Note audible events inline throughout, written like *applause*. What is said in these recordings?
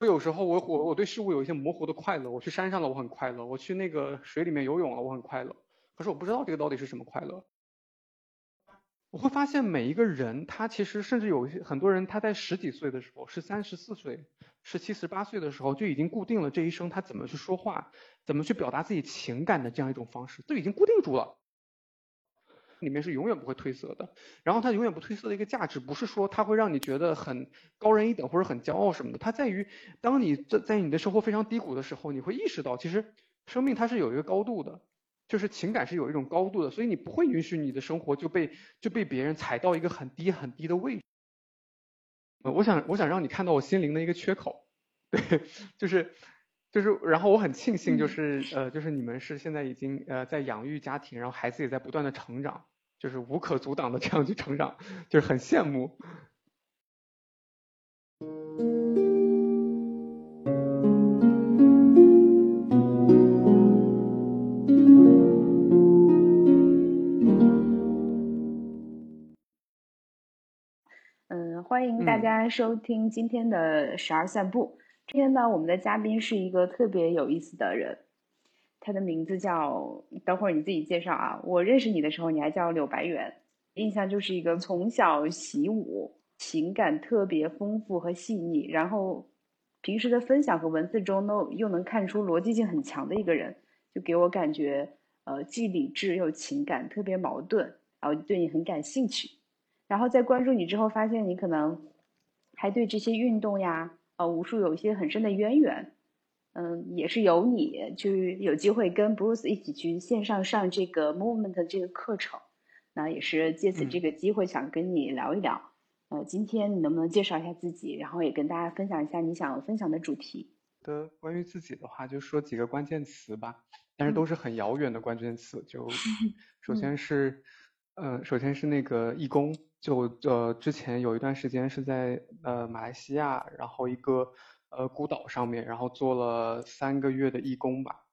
我有时候我我我对事物有一些模糊的快乐，我去山上了我很快乐，我去那个水里面游泳了我很快乐，可是我不知道这个到底是什么快乐。我会发现每一个人他其实甚至有一些很多人他在十几岁的时候，十三十四岁、十七十八岁的时候就已经固定了这一生他怎么去说话，怎么去表达自己情感的这样一种方式，都已经固定住了。里面是永远不会褪色的，然后它永远不褪色的一个价值，不是说它会让你觉得很高人一等或者很骄傲什么的，它在于当你在在你的生活非常低谷的时候，你会意识到其实生命它是有一个高度的，就是情感是有一种高度的，所以你不会允许你的生活就被就被别人踩到一个很低很低的位置。呃，我想我想让你看到我心灵的一个缺口，*laughs* 对，就是就是，然后我很庆幸就是呃就是你们是现在已经呃在养育家庭，然后孩子也在不断的成长。就是无可阻挡的这样去成长，就是很羡慕。嗯，欢迎大家收听今天的十二散步。今天呢，我们的嘉宾是一个特别有意思的人。他的名字叫，等会儿你自己介绍啊。我认识你的时候，你还叫柳白猿，印象就是一个从小习武，情感特别丰富和细腻，然后平时的分享和文字中都又能看出逻辑性很强的一个人，就给我感觉，呃，既理智又情感特别矛盾，然后对你很感兴趣。然后在关注你之后，发现你可能还对这些运动呀，呃，武术有一些很深的渊源。嗯，也是有你去有机会跟 Bruce 一起去线上上这个 Movement 这个课程，那也是借此这个机会想跟你聊一聊。呃，今天你能不能介绍一下自己，然后也跟大家分享一下你想分享的主题？的关于自己的话，就说几个关键词吧，但是都是很遥远的关键词。就 *laughs* 首先是，呃，首先是那个义工，就呃之前有一段时间是在呃马来西亚，然后一个。呃，孤岛上面，然后做了三个月的义工吧，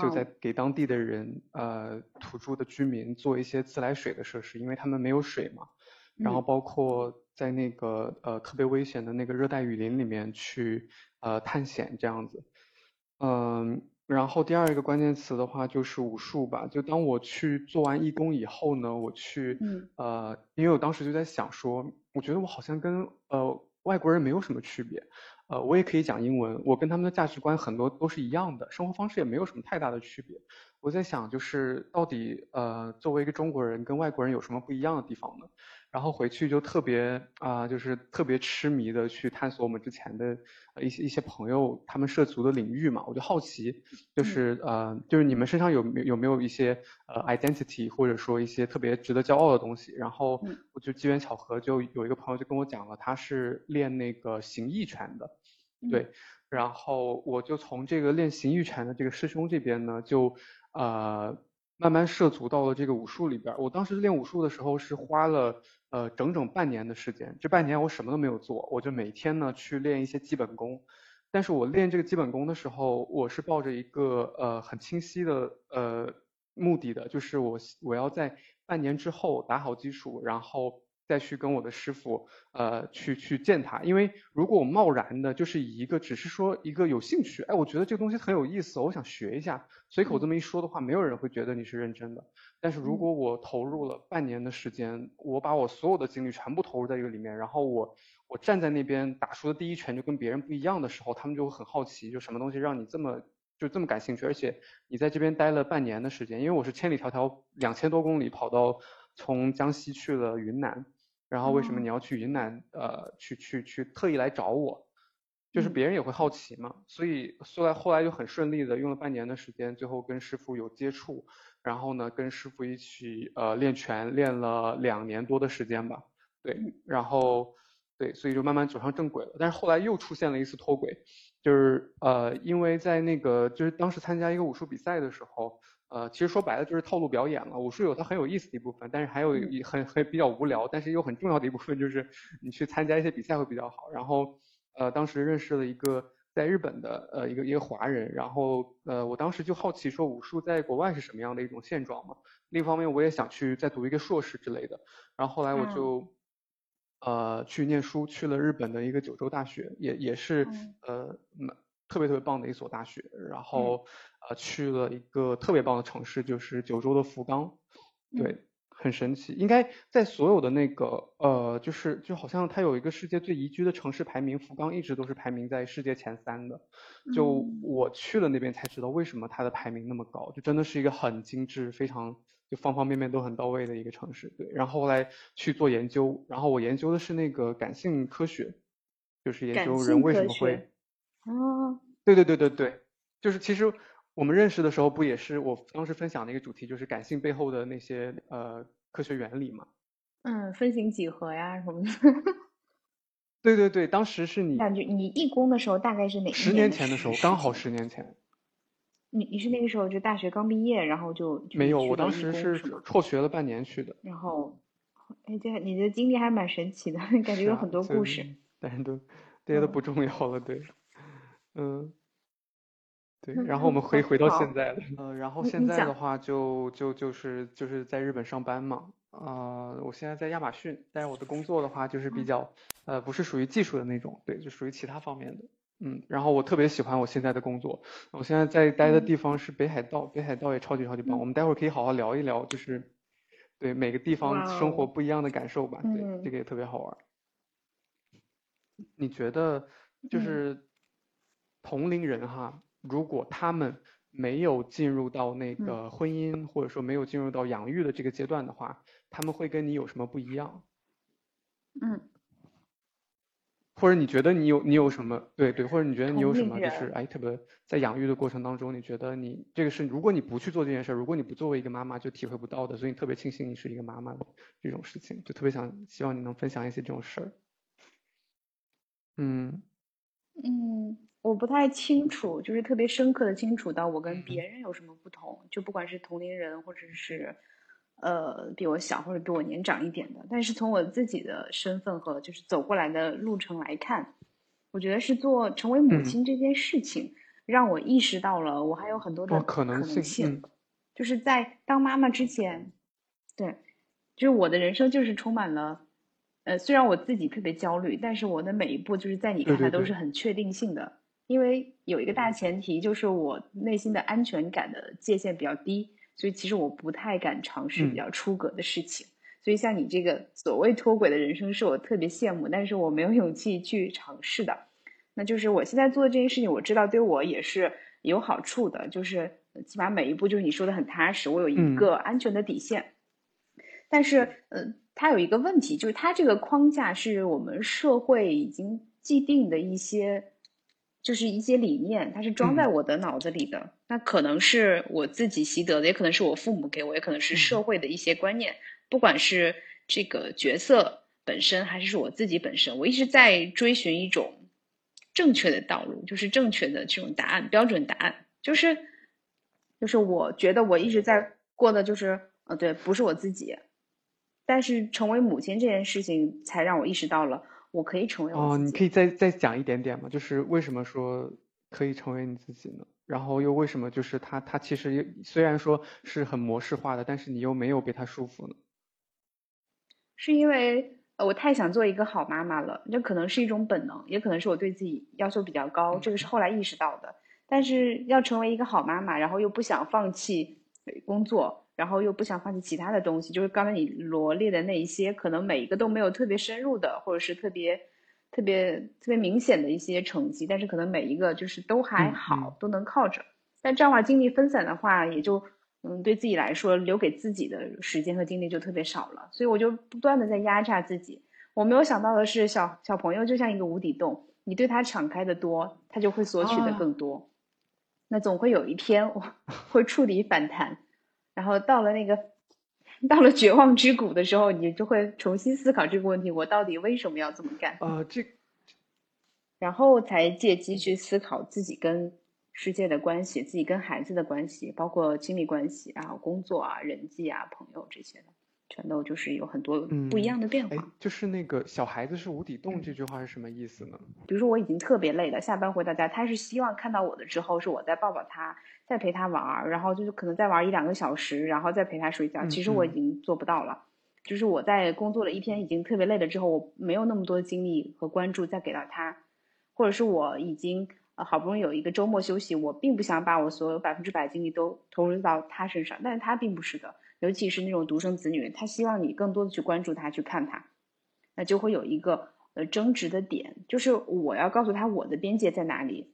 就在给当地的人，呃，土著的居民做一些自来水的设施，因为他们没有水嘛。然后包括在那个呃特别危险的那个热带雨林里面去呃探险这样子。嗯，然后第二一个关键词的话就是武术吧。就当我去做完义工以后呢，我去，呃，因为我当时就在想说，我觉得我好像跟呃外国人没有什么区别。呃，我也可以讲英文，我跟他们的价值观很多都是一样的，生活方式也没有什么太大的区别。我在想，就是到底呃，作为一个中国人跟外国人有什么不一样的地方呢？然后回去就特别啊，就是特别痴迷的去探索我们之前的一些一些朋友他们涉足的领域嘛。我就好奇，就是呃，就是你们身上有没有没有一些呃 identity，或者说一些特别值得骄傲的东西。然后我就机缘巧合，就有一个朋友就跟我讲了，他是练那个形意拳的，对。然后我就从这个练形意拳的这个师兄这边呢，就呃。慢慢涉足到了这个武术里边。我当时练武术的时候是花了呃整整半年的时间，这半年我什么都没有做，我就每天呢去练一些基本功。但是我练这个基本功的时候，我是抱着一个呃很清晰的呃目的的，就是我我要在半年之后打好基础，然后。再去跟我的师傅，呃，去去见他，因为如果我贸然的，就是以一个只是说一个有兴趣，哎，我觉得这个东西很有意思，我想学一下，随口这么一说的话，没有人会觉得你是认真的。但是如果我投入了半年的时间，我把我所有的精力全部投入在这个里面，然后我我站在那边打出的第一拳就跟别人不一样的时候，他们就会很好奇，就什么东西让你这么就这么感兴趣，而且你在这边待了半年的时间，因为我是千里迢迢两千多公里跑到从江西去了云南。然后为什么你要去云南？呃，去去去特意来找我，就是别人也会好奇嘛。所以后来后来就很顺利的用了半年的时间，最后跟师傅有接触，然后呢跟师傅一起呃练拳，练了两年多的时间吧。对，然后对，所以就慢慢走上正轨了。但是后来又出现了一次脱轨，就是呃因为在那个就是当时参加一个武术比赛的时候。呃，其实说白了就是套路表演了。武术有它很有意思的一部分，但是还有一很很比较无聊，但是又很重要的一部分就是你去参加一些比赛会比较好。然后，呃，当时认识了一个在日本的呃一个一个华人，然后呃我当时就好奇说武术在国外是什么样的一种现状嘛。另一方面我也想去再读一个硕士之类的。然后后来我就，呃去念书，去了日本的一个九州大学，也也是呃特别特别棒的一所大学，然后呃去了一个特别棒的城市，就是九州的福冈，对。很神奇，应该在所有的那个呃，就是就好像它有一个世界最宜居的城市排名，福冈一直都是排名在世界前三的。就我去了那边才知道为什么它的排名那么高，就真的是一个很精致、非常就方方面面都很到位的一个城市。对，然后后来去做研究，然后我研究的是那个感性科学，就是研究人为什么会。哦。对对对对对，就是其实。我们认识的时候不也是我当时分享的一个主题，就是感性背后的那些呃科学原理嘛？嗯，分形几何呀什么的。*laughs* 对对对，当时是你感觉你义工的时候大概是哪？十年前的时候，刚好十年前。*laughs* 你你是那个时候就大学刚毕业，然后就没有？我当时是辍学了半年去的。然后，哎，这你的经历还蛮神奇的，感觉有很多故事。但是都这些都不重要了，对，嗯。对，然后我们回回到现在了。呃，然后现在的话就就就是就是在日本上班嘛。呃，我现在在亚马逊，但是我的工作的话就是比较呃不是属于技术的那种，对，就属于其他方面的。嗯，然后我特别喜欢我现在的工作。我现在在待的地方是北海道，北海道也超级超级棒。我们待会儿可以好好聊一聊，就是对每个地方生活不一样的感受吧。对，这个也特别好玩。你觉得就是同龄人哈？如果他们没有进入到那个婚姻，或者说没有进入到养育的这个阶段的话，他们会跟你有什么不一样？嗯。或者你觉得你有你有什么对对，或者你觉得你有什么就是哎特别在养育的过程当中，你觉得你这个是如果你不去做这件事，如果你不作为一个妈妈就体会不到的，所以你特别庆幸你是一个妈妈的这种事情，就特别想希望你能分享一些这种事儿。嗯。嗯。我不太清楚，就是特别深刻的清楚到我跟别人有什么不同，就不管是同龄人或者是，呃，比我小或者比我年长一点的。但是从我自己的身份和就是走过来的路程来看，我觉得是做成为母亲这件事情，让我意识到了我还有很多的可能性。就是在当妈妈之前，对，就是我的人生就是充满了，呃，虽然我自己特别焦虑，但是我的每一步就是在你看来都是很确定性的。因为有一个大前提，就是我内心的安全感的界限比较低，所以其实我不太敢尝试比较出格的事情。所以像你这个所谓脱轨的人生，是我特别羡慕，但是我没有勇气去尝试的。那就是我现在做的这件事情，我知道对我也是有好处的，就是起码每一步就是你说的很踏实，我有一个安全的底线。但是，呃，它有一个问题，就是它这个框架是我们社会已经既定的一些。就是一些理念，它是装在我的脑子里的。那可能是我自己习得的，也可能是我父母给我，也可能是社会的一些观念。不管是这个角色本身，还是说我自己本身，我一直在追寻一种正确的道路，就是正确的这种答案、标准答案。就是，就是我觉得我一直在过的，就是呃，对，不是我自己。但是成为母亲这件事情，才让我意识到了。我可以成为哦，你可以再再讲一点点吗？就是为什么说可以成为你自己呢？然后又为什么就是他他其实虽然说是很模式化的，但是你又没有被他束缚呢？是因为呃我太想做一个好妈妈了，这可能是一种本能，也可能是我对自己要求比较高，这个是后来意识到的。但是要成为一个好妈妈，然后又不想放弃工作。然后又不想放弃其他的东西，就是刚才你罗列的那一些，可能每一个都没有特别深入的，或者是特别特别特别明显的一些成绩，但是可能每一个就是都还好，都能靠着。但这样的话精力分散的话，也就嗯对自己来说留给自己的时间和精力就特别少了。所以我就不断的在压榨自己。我没有想到的是，小小朋友就像一个无底洞，你对他敞开的多，他就会索取的更多。那总会有一天我 *laughs* 会触底反弹。然后到了那个，到了绝望之谷的时候，你就会重新思考这个问题：我到底为什么要这么干？啊，这，然后才借机去思考自己跟世界的关系，自己跟孩子的关系，包括亲密关系，然后工作啊、人际啊、朋友这些的。全都就是有很多不一样的变化。就是那个小孩子是无底洞这句话是什么意思呢？比如说我已经特别累了，下班回到家，他是希望看到我的之后，是我在抱抱他，再陪他玩儿，然后就是可能再玩一两个小时，然后再陪他睡觉。其实我已经做不到了。就是我在工作了一天已经特别累了之后，我没有那么多精力和关注再给到他，或者是我已经呃好不容易有一个周末休息，我并不想把我所有百分之百精力都投入到他身上，但是他并不是的，尤其是那种独生子女，他希望你更多的去关注他，去看他，那就会有一个呃争执的点，就是我要告诉他我的边界在哪里。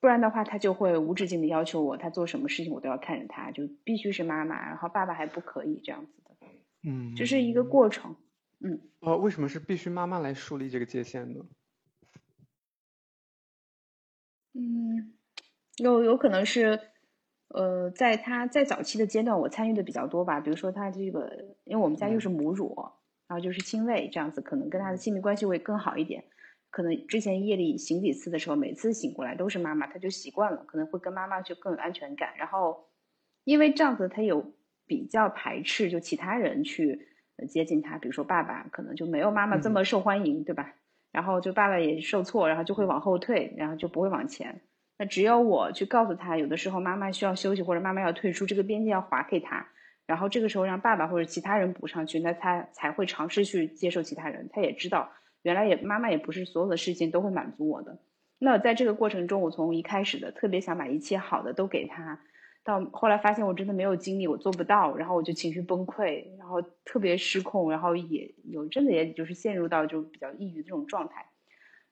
不然的话，他就会无止境的要求我，他做什么事情我都要看着他，就必须是妈妈，然后爸爸还不可以这样子的。嗯，这是一个过程。嗯。呃，为什么是必须妈妈来树立这个界限呢？嗯，有有可能是，呃，在他在早期的阶段，我参与的比较多吧。比如说他这个，因为我们家又是母乳，然后就是亲喂这样子，可能跟他的亲密关系会更好一点。可能之前夜里醒几次的时候，每次醒过来都是妈妈，他就习惯了，可能会跟妈妈就更有安全感。然后，因为这样子他有比较排斥，就其他人去接近他，比如说爸爸，可能就没有妈妈这么受欢迎，对吧？然后就爸爸也受挫，然后就会往后退，然后就不会往前。那只有我去告诉他，有的时候妈妈需要休息，或者妈妈要退出，这个边界要划给他，然后这个时候让爸爸或者其他人补上去，那他才会尝试去接受其他人。他也知道。原来也妈妈也不是所有的事情都会满足我的，那在这个过程中，我从一开始的特别想把一切好的都给他，到后来发现我真的没有精力，我做不到，然后我就情绪崩溃，然后特别失控，然后也有真的也就是陷入到就比较抑郁这种状态，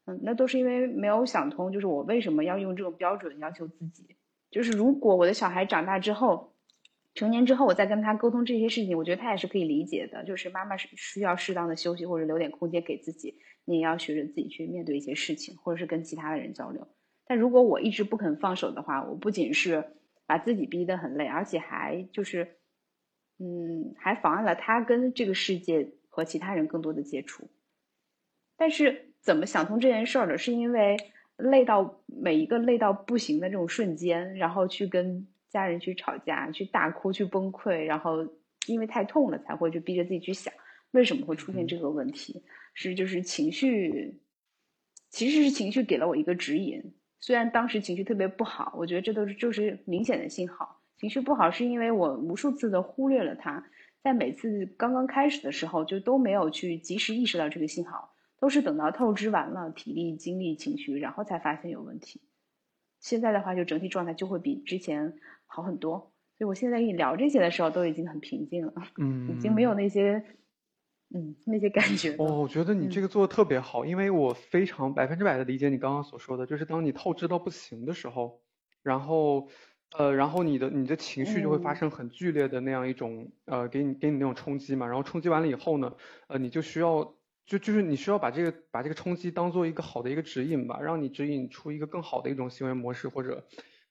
嗯，那都是因为没有想通，就是我为什么要用这种标准要求自己，就是如果我的小孩长大之后。成年之后，我再跟他沟通这些事情，我觉得他也是可以理解的。就是妈妈是需要适当的休息，或者留点空间给自己。你也要学着自己去面对一些事情，或者是跟其他的人交流。但如果我一直不肯放手的话，我不仅是把自己逼得很累，而且还就是，嗯，还妨碍了他跟这个世界和其他人更多的接触。但是怎么想通这件事儿的，是因为累到每一个累到不行的这种瞬间，然后去跟。家人去吵架，去大哭，去崩溃，然后因为太痛了，才会去逼着自己去想为什么会出现这个问题。是就是情绪，其实是情绪给了我一个指引。虽然当时情绪特别不好，我觉得这都是就是明显的信号。情绪不好是因为我无数次的忽略了它，在每次刚刚开始的时候就都没有去及时意识到这个信号，都是等到透支完了体力、精力、情绪，然后才发现有问题。现在的话，就整体状态就会比之前。好很多，所以我现在跟你聊这些的时候，都已经很平静了，嗯，已经没有那些，嗯，那些感觉。哦，我觉得你这个做的特别好，因为我非常百分之百的理解你刚刚所说的，就是当你透支到不行的时候，然后，呃，然后你的你的情绪就会发生很剧烈的那样一种，呃，给你给你那种冲击嘛，然后冲击完了以后呢，呃，你就需要，就就是你需要把这个把这个冲击当做一个好的一个指引吧，让你指引出一个更好的一种行为模式或者。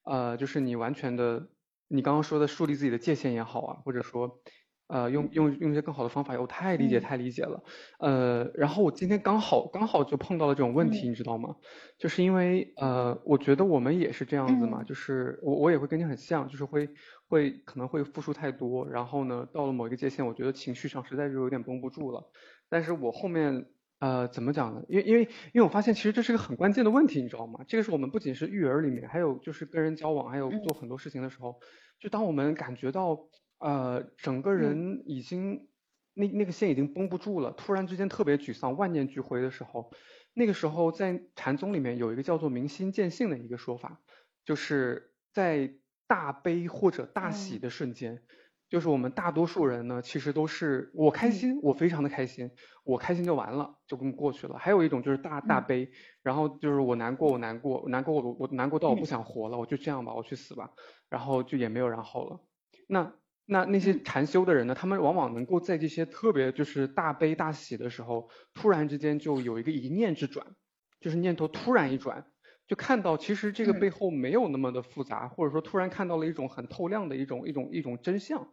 呃，就是你完全的，你刚刚说的树立自己的界限也好啊，或者说，呃，用用用一些更好的方法，我太理解太理解了。呃，然后我今天刚好刚好就碰到了这种问题，你知道吗？就是因为呃，我觉得我们也是这样子嘛，就是我我也会跟你很像，就是会会可能会付出太多，然后呢，到了某一个界限，我觉得情绪上实在是有点绷不住了，但是我后面。呃，怎么讲呢？因为因为因为我发现其实这是个很关键的问题，你知道吗？这个是我们不仅是育儿里面，还有就是跟人交往，还有做很多事情的时候，就当我们感觉到呃整个人已经那那个线已经绷不住了，突然之间特别沮丧，万念俱灰的时候，那个时候在禅宗里面有一个叫做明心见性的一个说法，就是在大悲或者大喜的瞬间。就是我们大多数人呢，其实都是我开心，我非常的开心，我开心就完了，就跟过去了。还有一种就是大大悲，然后就是我难过，我难过，难过我我难过到我不想活了，我就这样吧，我去死吧，然后就也没有然后了。那那那些禅修的人呢，他们往往能够在这些特别就是大悲大喜的时候，突然之间就有一个一念之转，就是念头突然一转。就看到其实这个背后没有那么的复杂，或者说突然看到了一种很透亮的一种一种一种真相，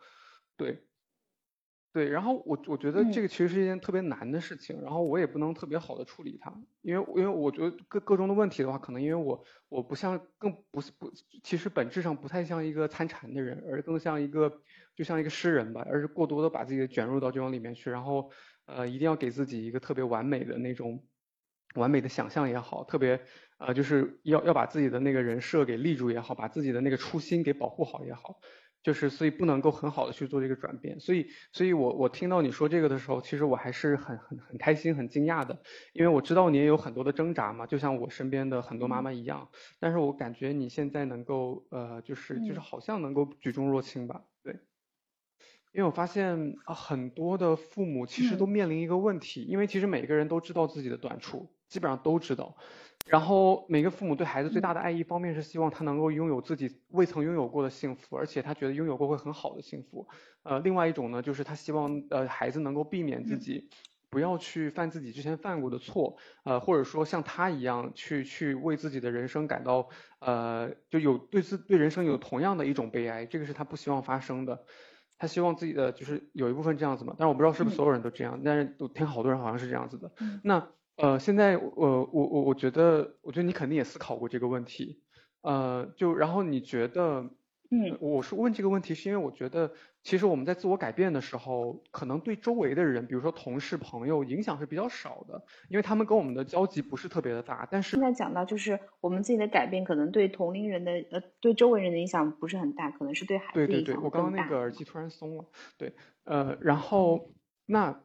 对，对，然后我我觉得这个其实是一件特别难的事情，然后我也不能特别好的处理它，因为因为我觉得各各中的问题的话，可能因为我我不像更不是不，其实本质上不太像一个参禅的人，而更像一个就像一个诗人吧，而是过多的把自己卷入到这种里面去，然后呃一定要给自己一个特别完美的那种完美的想象也好，特别。呃，就是要要把自己的那个人设给立住也好，把自己的那个初心给保护好也好，就是所以不能够很好的去做这个转变，所以所以我我听到你说这个的时候，其实我还是很很很开心很惊讶的，因为我知道你也有很多的挣扎嘛，就像我身边的很多妈妈一样，但是我感觉你现在能够呃就是就是好像能够举重若轻吧，对，因为我发现啊很多的父母其实都面临一个问题，因为其实每个人都知道自己的短处，基本上都知道。然后每个父母对孩子最大的爱，一方面是希望他能够拥有自己未曾拥有过的幸福，而且他觉得拥有过会很好的幸福。呃，另外一种呢，就是他希望呃孩子能够避免自己不要去犯自己之前犯过的错，呃，或者说像他一样去去为自己的人生感到呃就有对自对人生有同样的一种悲哀，这个是他不希望发生的。他希望自己的就是有一部分这样子嘛，但是我不知道是不是所有人都这样，但是我听好多人好像是这样子的。那。呃，现在我我我我觉得，我觉得你肯定也思考过这个问题，呃，就然后你觉得，嗯，我是问这个问题，是因为我觉得，其实我们在自我改变的时候，可能对周围的人，比如说同事、朋友，影响是比较少的，因为他们跟我们的交集不是特别的大。但是现在讲到，就是我们自己的改变，可能对同龄人的呃，对周围人的影响不是很大，可能是对孩子影响对对对，我刚刚那个耳机突然松了，对，呃，然后那。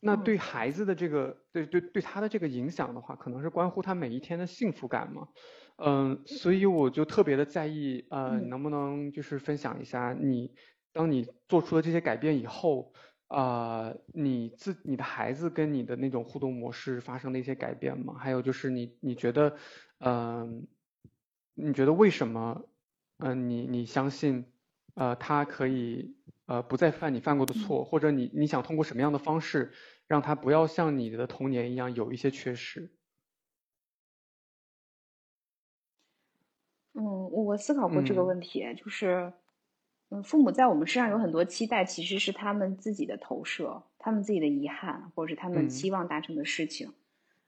那对孩子的这个，对对对他的这个影响的话，可能是关乎他每一天的幸福感嘛，嗯，所以我就特别的在意，呃，能不能就是分享一下你，当你做出了这些改变以后，啊，你自你的孩子跟你的那种互动模式发生了一些改变吗？还有就是你你觉得，嗯，你觉得为什么，嗯，你你相信，呃，他可以。呃，不再犯你犯过的错，或者你你想通过什么样的方式让他不要像你的童年一样有一些缺失？嗯，我思考过这个问题，就是，嗯，父母在我们身上有很多期待，其实是他们自己的投射，他们自己的遗憾，或者是他们期望达成的事情。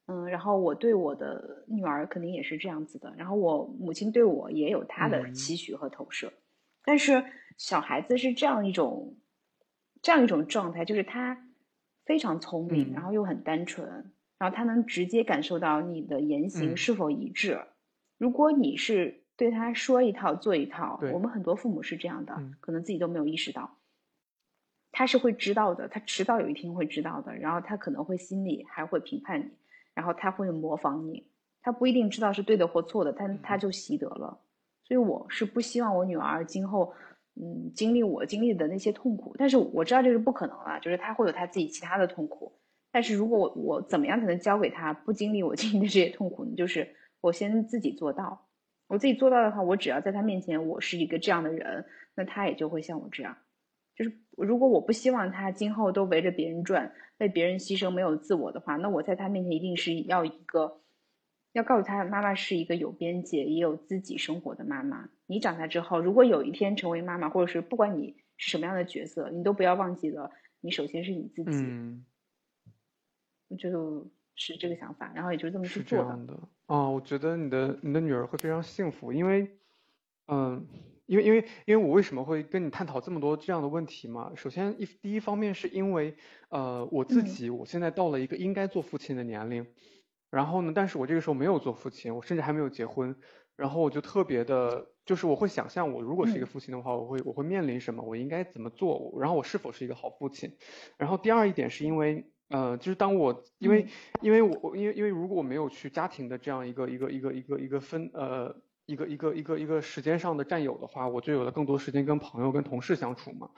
嗯，然后我对我的女儿肯定也是这样子的，然后我母亲对我也有她的期许和投射，但是。小孩子是这样一种，这样一种状态，就是他非常聪明，然后又很单纯，然后他能直接感受到你的言行是否一致。如果你是对他说一套做一套，我们很多父母是这样的，可能自己都没有意识到，他是会知道的，他迟早有一天会知道的。然后他可能会心里还会评判你，然后他会模仿你，他不一定知道是对的或错的，但他就习得了。所以我是不希望我女儿今后。嗯，经历我经历的那些痛苦，但是我知道这是不可能了，就是她会有她自己其他的痛苦。但是如果我我怎么样才能教给他不经历我经历的这些痛苦呢？就是我先自己做到，我自己做到的话，我只要在他面前我是一个这样的人，那他也就会像我这样。就是如果我不希望他今后都围着别人转，为别人牺牲，没有自我的话，那我在他面前一定是要一个。要告诉他，妈妈是一个有边界、也有自己生活的妈妈。你长大之后，如果有一天成为妈妈，或者是不管你是什么样的角色，你都不要忘记了，你首先是你自己。嗯，就是这个想法，然后也就这么去做的。是这样的啊，我觉得你的你的女儿会非常幸福，因为，嗯，因为因为因为我为什么会跟你探讨这么多这样的问题嘛？首先一第一方面是因为，呃，我自己我现在到了一个应该做父亲的年龄。然后呢？但是我这个时候没有做父亲，我甚至还没有结婚。然后我就特别的，就是我会想象，我如果是一个父亲的话，我会我会面临什么？我应该怎么做？然后我是否是一个好父亲？然后第二一点是因为，呃，就是当我因为因为我因为因为如果我没有去家庭的这样一个一个一个一个一个分呃一个一个一个一个时间上的占有的话，我就有了更多时间跟朋友跟同事相处嘛。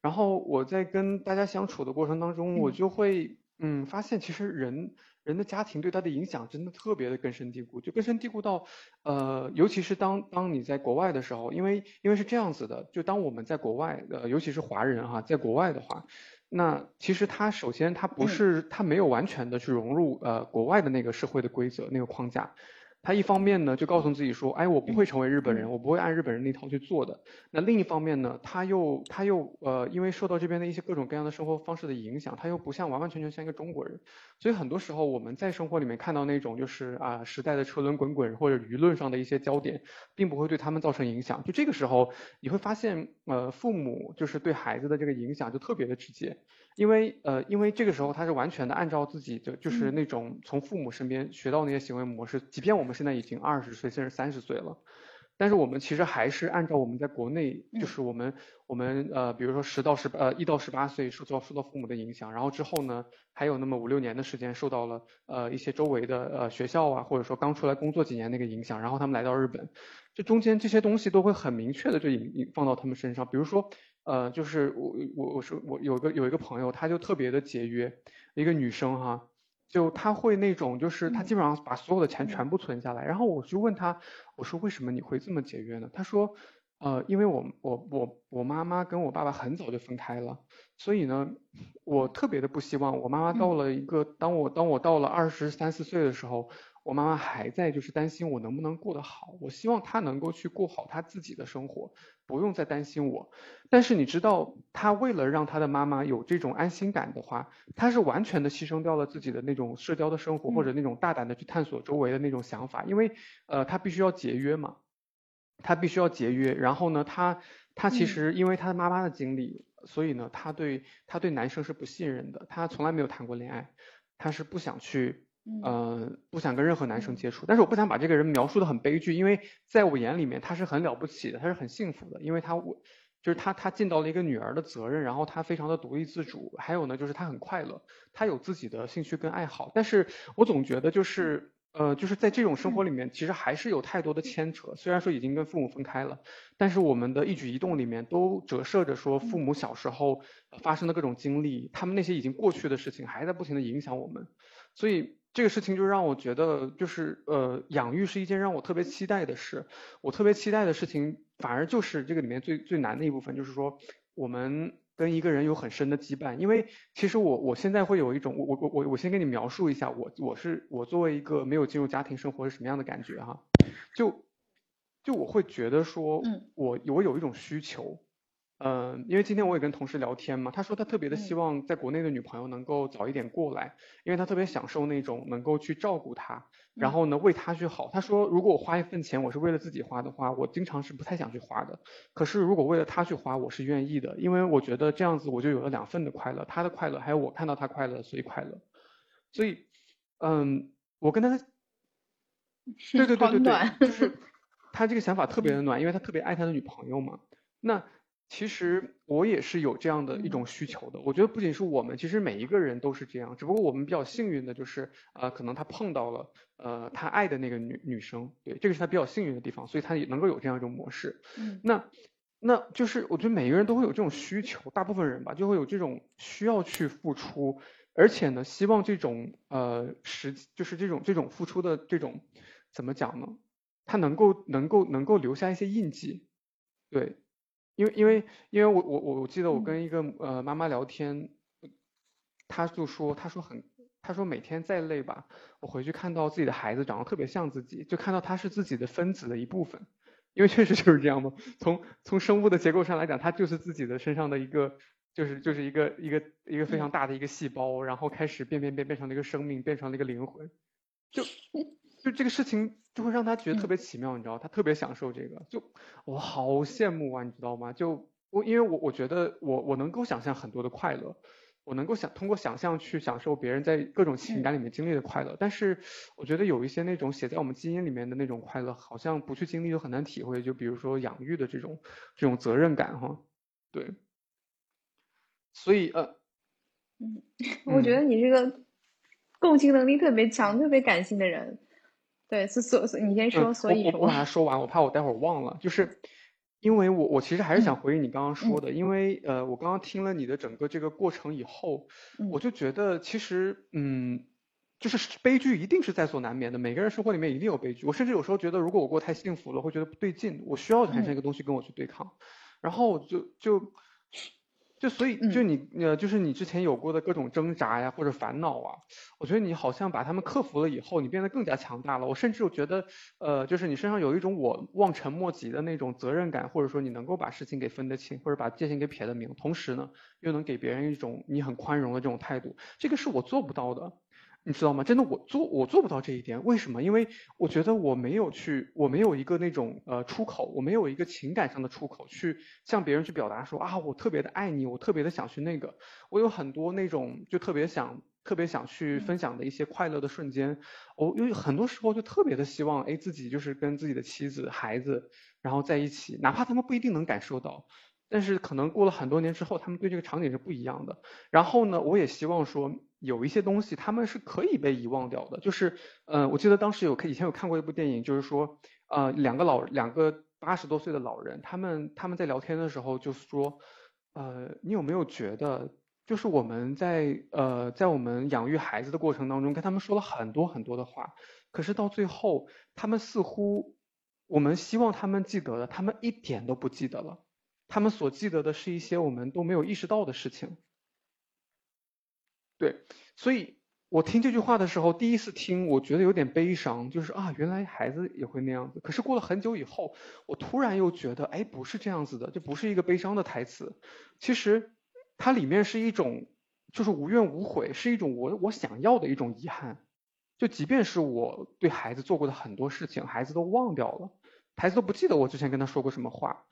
然后我在跟大家相处的过程当中，我就会嗯发现其实人。人的家庭对他的影响真的特别的根深蒂固，就根深蒂固到，呃，尤其是当当你在国外的时候，因为因为是这样子的，就当我们在国外，呃，尤其是华人哈，在国外的话，那其实他首先他不是他没有完全的去融入呃国外的那个社会的规则那个框架。他一方面呢，就告诉自己说，哎，我不会成为日本人，我不会按日本人那套去做的。那另一方面呢，他又他又呃，因为受到这边的一些各种各样的生活方式的影响，他又不像完完全全像一个中国人。所以很多时候我们在生活里面看到那种就是啊时代的车轮滚滚或者舆论上的一些焦点，并不会对他们造成影响。就这个时候你会发现，呃，父母就是对孩子的这个影响就特别的直接。因为呃，因为这个时候他是完全的按照自己的，就是那种从父母身边学到那些行为模式，即便我们现在已经二十岁甚至三十岁了，但是我们其实还是按照我们在国内，就是我们我们呃，比如说十到十八呃一到十八岁受到受到父母的影响，然后之后呢，还有那么五六年的时间受到了呃一些周围的呃学校啊，或者说刚出来工作几年那个影响，然后他们来到日本，这中间这些东西都会很明确的就引引放到他们身上，比如说呃就是我我我说我有个有一个朋友，他就特别的节约，一个女生哈。就他会那种，就是他基本上把所有的钱全部存下来，然后我就问他，我说为什么你会这么节约呢？他说，呃，因为我我我我妈妈跟我爸爸很早就分开了，所以呢，我特别的不希望我妈妈到了一个，当我当我到了二十三四岁的时候。我妈妈还在，就是担心我能不能过得好。我希望她能够去过好她自己的生活，不用再担心我。但是你知道，她为了让她的妈妈有这种安心感的话，她是完全的牺牲掉了自己的那种社交的生活，或者那种大胆的去探索周围的那种想法。因为，呃，她必须要节约嘛，她必须要节约。然后呢，她她其实因为她妈妈的经历，所以呢，她对她对男生是不信任的。她从来没有谈过恋爱，她是不想去。呃，不想跟任何男生接触，但是我不想把这个人描述的很悲剧，因为在我眼里面他是很了不起的，他是很幸福的，因为他我就是他他尽到了一个女儿的责任，然后他非常的独立自主，还有呢就是他很快乐，他有自己的兴趣跟爱好，但是我总觉得就是呃就是在这种生活里面，其实还是有太多的牵扯，虽然说已经跟父母分开了，但是我们的一举一动里面都折射着说父母小时候发生的各种经历，他们那些已经过去的事情还在不停的影响我们，所以。这个事情就让我觉得，就是呃，养育是一件让我特别期待的事。我特别期待的事情，反而就是这个里面最最难的一部分，就是说我们跟一个人有很深的羁绊。因为其实我我现在会有一种，我我我我我先跟你描述一下，我我是我作为一个没有进入家庭生活是什么样的感觉哈？就就我会觉得说，我我有一种需求。嗯，因为今天我也跟同事聊天嘛，他说他特别的希望在国内的女朋友能够早一点过来，因为他特别享受那种能够去照顾他，然后呢为他去好。他说如果我花一份钱我是为了自己花的话，我经常是不太想去花的。可是如果为了他去花，我是愿意的，因为我觉得这样子我就有了两份的快乐，他的快乐还有我看到他快乐，所以快乐。所以，嗯，我跟他，*laughs* 对对对对对，就是他 *laughs* 这个想法特别的暖，因为他特别爱他的女朋友嘛。那。其实我也是有这样的一种需求的，我觉得不仅是我们，其实每一个人都是这样，只不过我们比较幸运的就是，呃，可能他碰到了，呃，他爱的那个女女生，对，这个是他比较幸运的地方，所以他也能够有这样一种模式。嗯，那那就是我觉得每个人都会有这种需求，大部分人吧，就会有这种需要去付出，而且呢，希望这种呃实就是这种这种付出的这种怎么讲呢？他能够能够能够留下一些印记，对。因为因为因为我我我我记得我跟一个呃妈妈聊天，她就说她说很她说每天再累吧，我回去看到自己的孩子长得特别像自己，就看到他是自己的分子的一部分，因为确实就是这样嘛。从从生物的结构上来讲，他就是自己的身上的一个就是就是一个一个一个非常大的一个细胞，然后开始变变变变成了一个生命，变成了一个灵魂，就。*laughs* 就这个事情就会让他觉得特别奇妙，你知道，他特别享受这个，就我好羡慕啊，你知道吗？就我因为我我觉得我我能够想象很多的快乐，我能够想通过想象去享受别人在各种情感里面经历的快乐，但是我觉得有一些那种写在我们基因里面的那种快乐，好像不去经历就很难体会。就比如说养育的这种这种责任感哈，对，所以呃，嗯，我觉得你是个共情能力特别强、特别感性的人。对，所所所，你先说。所以，我我把它说完，我怕我待会儿忘了。就是因为我我其实还是想回应你刚刚说的，因为呃，我刚刚听了你的整个这个过程以后，我就觉得其实嗯，就是悲剧一定是在所难免的，每个人生活里面一定有悲剧。我甚至有时候觉得，如果我过太幸福了，会觉得不对劲，我需要产生一个东西跟我去对抗，然后就就。就所以就你呃就是你之前有过的各种挣扎呀或者烦恼啊，我觉得你好像把他们克服了以后，你变得更加强大了。我甚至我觉得呃就是你身上有一种我望尘莫及的那种责任感，或者说你能够把事情给分得清，或者把界限给撇得明，同时呢又能给别人一种你很宽容的这种态度，这个是我做不到的。你知道吗？真的，我做我做不到这一点。为什么？因为我觉得我没有去，我没有一个那种呃出口，我没有一个情感上的出口去向别人去表达说啊，我特别的爱你，我特别的想去那个。我有很多那种就特别想。特别想去分享的一些快乐的瞬间。我因为很多时候就特别的希望，哎，自己就是跟自己的妻子、孩子，然后在一起，哪怕他们不一定能感受到，但是可能过了很多年之后，他们对这个场景是不一样的。然后呢，我也希望说有一些东西他们是可以被遗忘掉的。就是，嗯，我记得当时有看以前有看过一部电影，就是说，呃，两个老两个八十多岁的老人，他们他们在聊天的时候就说，呃，你有没有觉得？就是我们在呃在我们养育孩子的过程当中，跟他们说了很多很多的话，可是到最后，他们似乎我们希望他们记得的，他们一点都不记得了。他们所记得的是一些我们都没有意识到的事情。对，所以我听这句话的时候，第一次听，我觉得有点悲伤，就是啊，原来孩子也会那样子。可是过了很久以后，我突然又觉得，哎，不是这样子的，这不是一个悲伤的台词，其实。它里面是一种，就是无怨无悔，是一种我我想要的一种遗憾。就即便是我对孩子做过的很多事情，孩子都忘掉了，孩子都不记得我之前跟他说过什么话，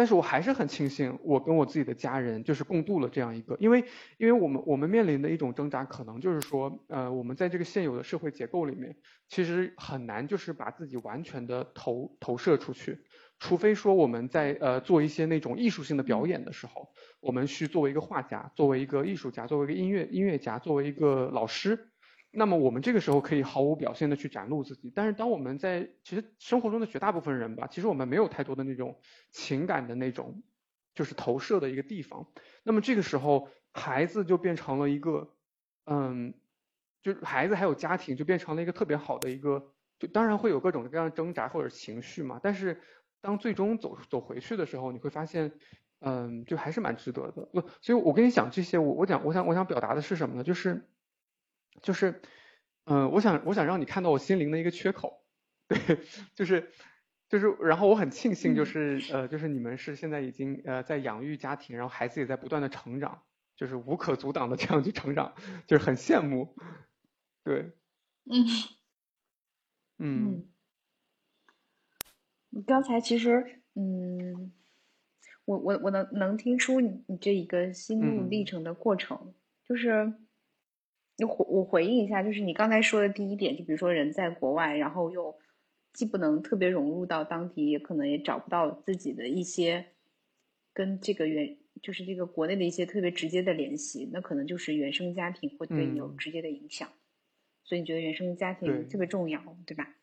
但是我还是很庆幸，我跟我自己的家人就是共度了这样一个，因为因为我们我们面临的一种挣扎，可能就是说，呃，我们在这个现有的社会结构里面，其实很难就是把自己完全的投投射出去。除非说我们在呃做一些那种艺术性的表演的时候，我们去作为一个画家，作为一个艺术家，作为一个音乐音乐家，作为一个老师，那么我们这个时候可以毫无表现的去展露自己。但是当我们在其实生活中的绝大部分人吧，其实我们没有太多的那种情感的那种就是投射的一个地方。那么这个时候孩子就变成了一个嗯，就是孩子还有家庭就变成了一个特别好的一个，就当然会有各种各样的挣扎或者情绪嘛，但是。当最终走走回去的时候，你会发现，嗯，就还是蛮值得的。不，所以我跟你讲这些，我我讲，我想我想表达的是什么呢？就是，就是，嗯，我想我想让你看到我心灵的一个缺口，*laughs* 对，就是就是，然后我很庆幸，就是呃，就是你们是现在已经呃在养育家庭，然后孩子也在不断的成长，就是无可阻挡的这样去成长，就是很羡慕，对，嗯，嗯。你刚才其实，嗯，我我我能能听出你你这一个心路历程的过程，就是，你回我回应一下，就是你刚才说的第一点，就比如说人在国外，然后又既不能特别融入到当地，也可能也找不到自己的一些跟这个原就是这个国内的一些特别直接的联系，那可能就是原生家庭会对你有直接的影响，所以你觉得原生家庭特别重要，对吧？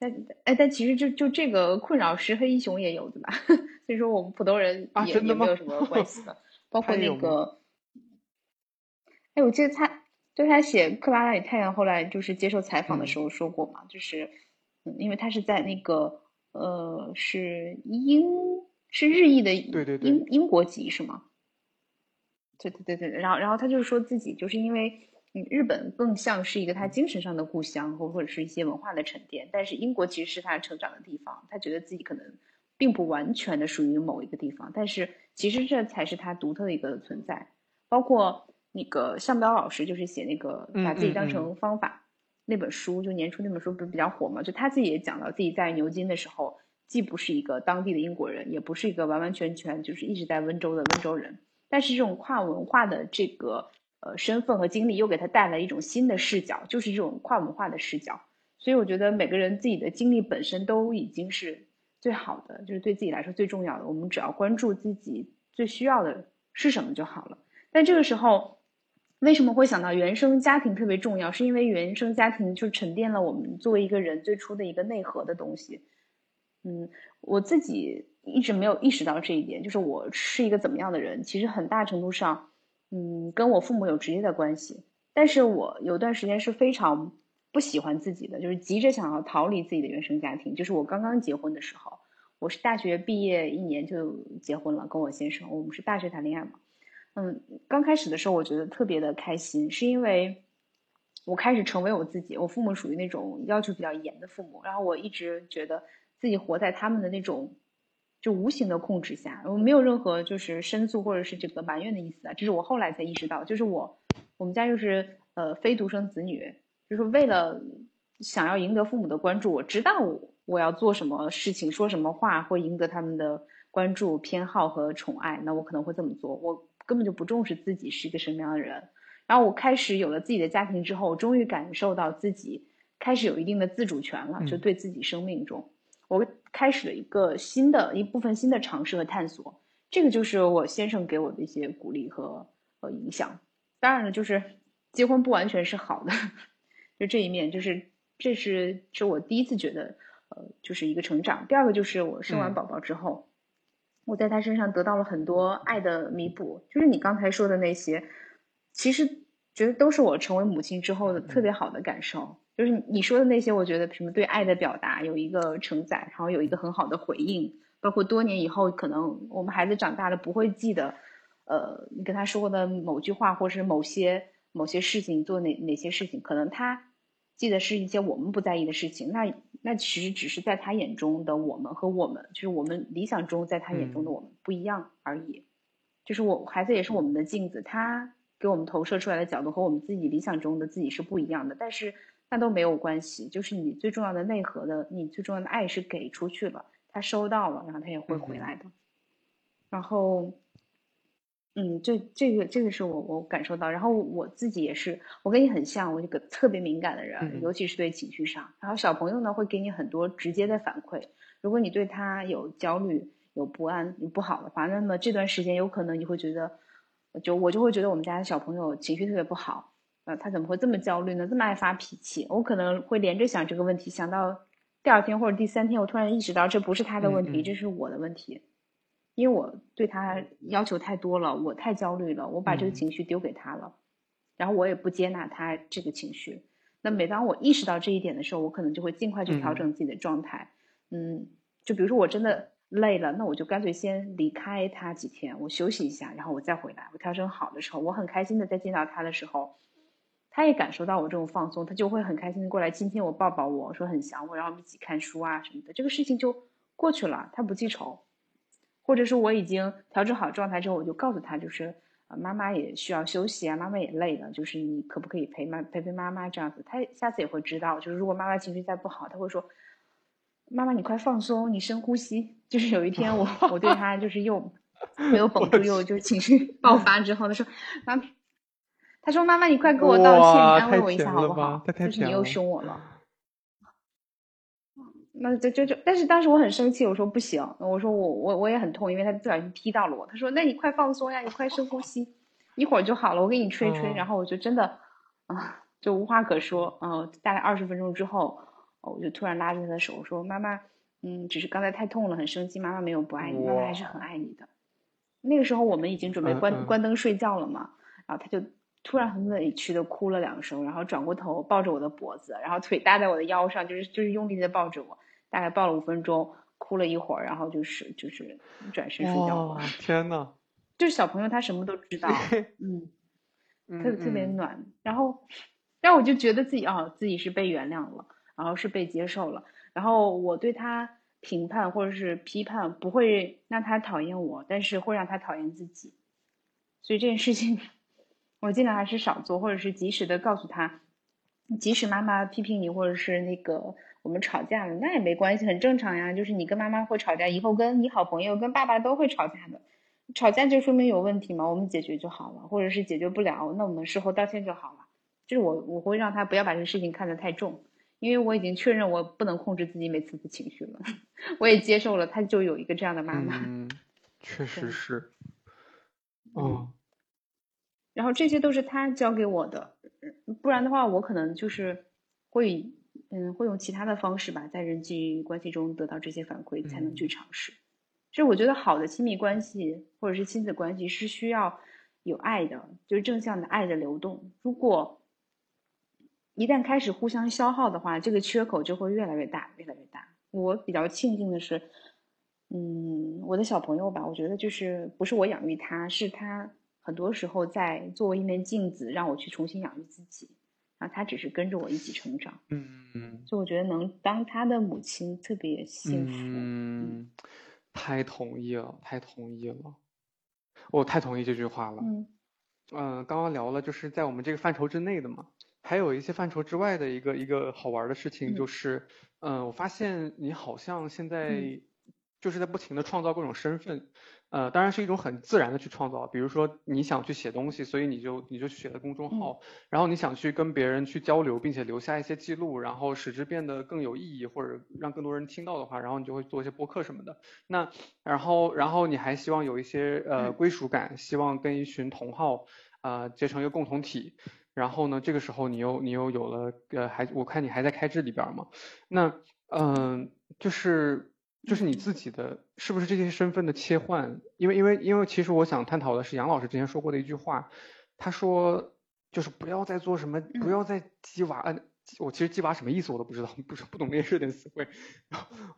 但哎，但其实就就这个困扰，石黑一雄也有，对吧？*laughs* 所以说我们普通人也也没有什么关系的。*laughs* 包括那个，哎，我记得他就他写《克拉拉与太阳》，后来就是接受采访的时候说过嘛，就是嗯，因为他是在那个呃，是英是日裔的英英国籍是吗？对对对对，然后然后他就是说自己就是因为。嗯，日本更像是一个他精神上的故乡，或或者是一些文化的沉淀。但是英国其实是他成长的地方，他觉得自己可能并不完全的属于某一个地方，但是其实这才是他独特的一个存在。包括那个向彪老师，就是写那个把自己当成方法那本书，就年初那本书不是比较火嘛？就他自己也讲到自己在牛津的时候，既不是一个当地的英国人，也不是一个完完全全就是一直在温州的温州人，但是这种跨文化的这个。呃，身份和经历又给他带来一种新的视角，就是这种跨文化的视角。所以我觉得每个人自己的经历本身都已经是最好的，就是对自己来说最重要的。我们只要关注自己最需要的是什么就好了。但这个时候，为什么会想到原生家庭特别重要？是因为原生家庭就沉淀了我们作为一个人最初的一个内核的东西。嗯，我自己一直没有意识到这一点，就是我是一个怎么样的人，其实很大程度上。嗯，跟我父母有直接的关系，但是我有段时间是非常不喜欢自己的，就是急着想要逃离自己的原生家庭。就是我刚刚结婚的时候，我是大学毕业一年就结婚了，跟我先生，我们是大学谈恋爱嘛。嗯，刚开始的时候我觉得特别的开心，是因为我开始成为我自己。我父母属于那种要求比较严的父母，然后我一直觉得自己活在他们的那种。就无形的控制下，我没有任何就是申诉或者是这个埋怨的意思啊，这是我后来才意识到，就是我我们家又是呃非独生子女，就是为了想要赢得父母的关注，我知道我要做什么事情，说什么话会赢得他们的关注、偏好和宠爱，那我可能会这么做，我根本就不重视自己是一个什么样的人，然然后我开始有了自己的家庭之后，我终于感受到自己开始有一定的自主权了，就对自己生命中，我开始了一个新的一部分新的尝试和探索。这个就是我先生给我的一些鼓励和呃影响。当然了，就是结婚不完全是好的，就这一面，就是这是是我第一次觉得，呃，就是一个成长。第二个就是我生完宝宝之后，我在他身上得到了很多爱的弥补。就是你刚才说的那些，其实觉得都是我成为母亲之后的特别好的感受。就是你说的那些，我觉得什么对爱的表达有一个承载，然后有一个很好的回应，包括多年以后，可能我们孩子长大了不会记得。呃，你跟他说过的某句话，或是某些某些事情，做哪哪些事情，可能他记得是一些我们不在意的事情。那那其实只是在他眼中的我们和我们，就是我们理想中在他眼中的我们不一样而已。就是我孩子也是我们的镜子，他给我们投射出来的角度和我们自己理想中的自己是不一样的。但是那都没有关系，就是你最重要的内核的，你最重要的爱是给出去了，他收到了，然后他也会回来的。然后。嗯，这这个这个是我我感受到，然后我自己也是，我跟你很像，我一个特别敏感的人，尤其是对情绪上。然后小朋友呢会给你很多直接的反馈，如果你对他有焦虑、有不安、有不好的话，那么这段时间有可能你会觉得，就我就会觉得我们家的小朋友情绪特别不好，呃，他怎么会这么焦虑呢？这么爱发脾气？我可能会连着想这个问题，想到第二天或者第三天，我突然意识到这不是他的问题，这是我的问题。因为我对他要求太多了，我太焦虑了，我把这个情绪丢给他了，然后我也不接纳他这个情绪。那每当我意识到这一点的时候，我可能就会尽快去调整自己的状态。嗯，就比如说我真的累了，那我就干脆先离开他几天，我休息一下，然后我再回来。我调整好的时候，我很开心的再见到他的时候，他也感受到我这种放松，他就会很开心的过来亲亲我，抱抱我说很想我，然后一起看书啊什么的，这个事情就过去了，他不记仇。或者是我已经调整好状态之后，我就告诉他，就是呃，妈妈也需要休息啊，妈妈也累了，就是你可不可以陪妈陪陪妈妈这样子？他下次也会知道，就是如果妈妈情绪再不好，他会说，妈妈你快放松，你深呼吸。就是有一天我 *laughs* 我对他就是又 *laughs* 没有绷住，又就是情绪爆发之后，他说妈，他说妈妈你快给我道歉，你安慰我一下好不好？就是你又凶我了。那就就就，但是当时我很生气，我说不行，我说我我我也很痛，因为他不小心踢到了我。他说：“那你快放松呀，你快深呼吸，一会儿就好了，我给你吹吹。”然后我就真的啊，就无话可说。嗯，大概二十分钟之后，我就突然拉着他的手我说：“妈妈，嗯，只是刚才太痛了，很生气。妈妈没有不爱你，妈妈还是很爱你的。”那个时候我们已经准备关关灯睡觉了嘛，然后他就突然很委屈的哭了两声，然后转过头抱着我的脖子，然后腿搭在我的腰上，就是就是用力的抱着我。大概抱了五分钟，哭了一会儿，然后就是就是转身睡觉了。天呐，就是小朋友他什么都知道，*laughs* 嗯，特别特别暖。然后，然后我就觉得自己啊，自己是被原谅了，然后是被接受了。然后我对他评判或者是批判，不会让他讨厌我，但是会让他讨厌自己。所以这件事情，我尽量还是少做，或者是及时的告诉他，即使妈妈批评你，或者是那个。我们吵架了，那也没关系，很正常呀。就是你跟妈妈会吵架，以后跟你好朋友、跟爸爸都会吵架的。吵架就说明有问题嘛，我们解决就好了，或者是解决不了，那我们事后道歉就好了。就是我我会让他不要把这个事情看得太重，因为我已经确认我不能控制自己每次的情绪了，*laughs* 我也接受了，他就有一个这样的妈妈。嗯，确实是。哦。然后这些都是他教给我的，不然的话，我可能就是会。嗯，会用其他的方式吧，在人际关系中得到这些反馈，才能去尝试。其实我觉得好的亲密关系或者是亲子关系是需要有爱的，就是正向的爱的流动。如果一旦开始互相消耗的话，这个缺口就会越来越大，越来越大。我比较庆幸的是，嗯，我的小朋友吧，我觉得就是不是我养育他，是他很多时候在作为一面镜子，让我去重新养育自己。啊，他只是跟着我一起成长，嗯，所以我觉得能当他的母亲特别幸福。嗯，太同意了，太同意了，我太同意这句话了。嗯，嗯，刚刚聊了就是在我们这个范畴之内的嘛，还有一些范畴之外的一个一个好玩的事情就是，嗯，我发现你好像现在就是在不停的创造各种身份，呃，当然是一种很自然的去创造，比如说你想去写东西，所以你就你就写了公众号，然后你想去跟别人去交流，并且留下一些记录，然后使之变得更有意义，或者让更多人听到的话，然后你就会做一些播客什么的。那然后然后你还希望有一些呃归属感，希望跟一群同好啊结成一个共同体。然后呢，这个时候你又你又有了呃还我看你还在开支里边嘛，那嗯就是。就是你自己的，是不是这些身份的切换？因为因为因为其实我想探讨的是杨老师之前说过的一句话，他说就是不要再做什么，不要再鸡娃。嗯，我其实鸡娃什么意思我都不知道，不是不懂那些热点词汇，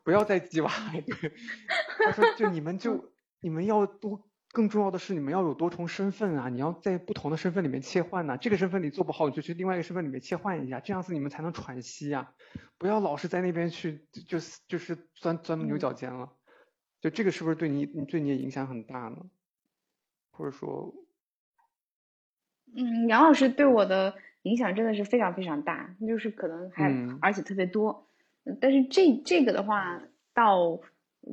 不要再鸡娃。对，他说就你们就你们要多。更重要的是，你们要有多重身份啊！你要在不同的身份里面切换呢。这个身份你做不好，你就去另外一个身份里面切换一下，这样子你们才能喘息呀！不要老是在那边去，就是就是钻钻牛角尖了。就这个是不是对你，对你也影响很大呢？或者说，嗯，杨老师对我的影响真的是非常非常大，就是可能还而且特别多。但是这这个的话，到。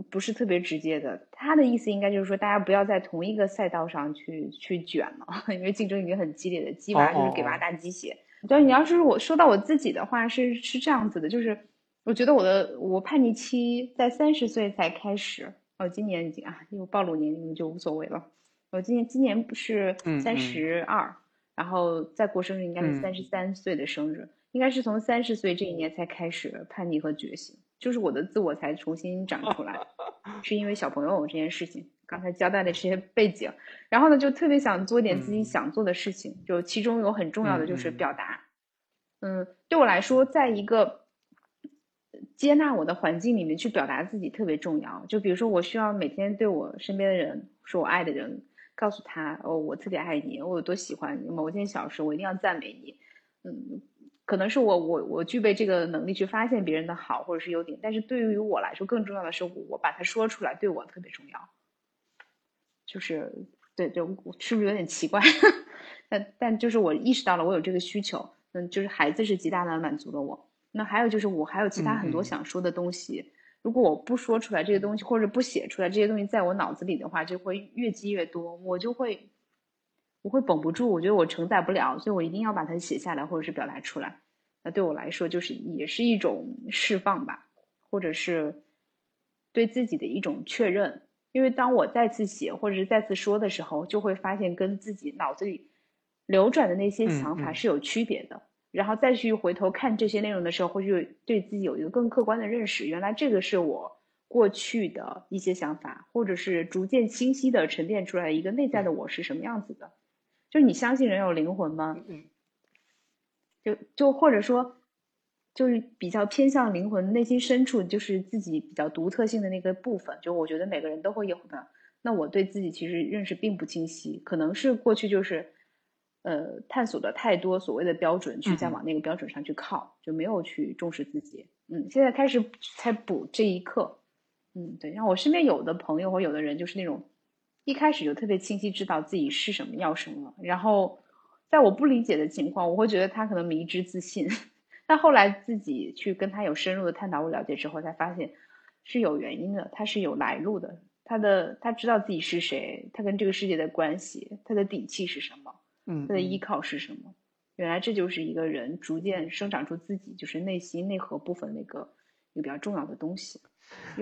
不是特别直接的，他的意思应该就是说，大家不要在同一个赛道上去去卷了，*laughs* 因为竞争已经很激烈的，鸡娃就是给娃打鸡血。对，你要是我说到我自己的话，是是这样子的，就是我觉得我的我叛逆期在三十岁才开始，哦，今年已经啊，因为暴露年龄就无所谓了。我今年今年不是三十二，然后再过生日应该是三十三岁的生日，应该是从三十岁这一年才开始叛逆和觉醒。就是我的自我才重新长出来，是因为小朋友这件事情。刚才交代的这些背景，然后呢，就特别想做点自己想做的事情。就其中有很重要的就是表达。嗯，对我来说，在一个接纳我的环境里面去表达自己特别重要。就比如说，我需要每天对我身边的人说我爱的人，告诉他哦，我特别爱你，我有多喜欢你，某件小事我一定要赞美你。嗯。可能是我我我具备这个能力去发现别人的好或者是优点，但是对于我来说更重要的是我把它说出来对我特别重要，就是对对，是不是有点奇怪？*laughs* 但但就是我意识到了我有这个需求，嗯，就是孩子是极大的满足了我。那还有就是我还有其他很多想说的东西，如果我不说出来这些东西或者不写出来这些东西，在我脑子里的话就会越积越多，我就会。我会绷不住，我觉得我承载不了，所以我一定要把它写下来，或者是表达出来。那对我来说，就是也是一种释放吧，或者是对自己的一种确认。因为当我再次写或者是再次说的时候，就会发现跟自己脑子里流转的那些想法是有区别的。然后再去回头看这些内容的时候，会去对自己有一个更客观的认识。原来这个是我过去的一些想法，或者是逐渐清晰的沉淀出来一个内在的我是什么样子的。就是你相信人有灵魂吗？嗯就就或者说，就是比较偏向灵魂内心深处，就是自己比较独特性的那个部分。就我觉得每个人都会有的。那我对自己其实认识并不清晰，可能是过去就是呃探索的太多所谓的标准，去再往那个标准上去靠，就没有去重视自己。嗯，现在开始才补这一课。嗯，对。然后我身边有的朋友或有的人就是那种。一开始就特别清晰知道自己是什么要什么，然后在我不理解的情况，我会觉得他可能迷之自信，*laughs* 但后来自己去跟他有深入的探讨我了解之后，才发现是有原因的，他是有来路的，他的他知道自己是谁，他跟这个世界的关系，他的底气是什么，嗯，他的依靠是什么？原来这就是一个人逐渐生长出自己就是内心内核部分那个一个比较重要的东西。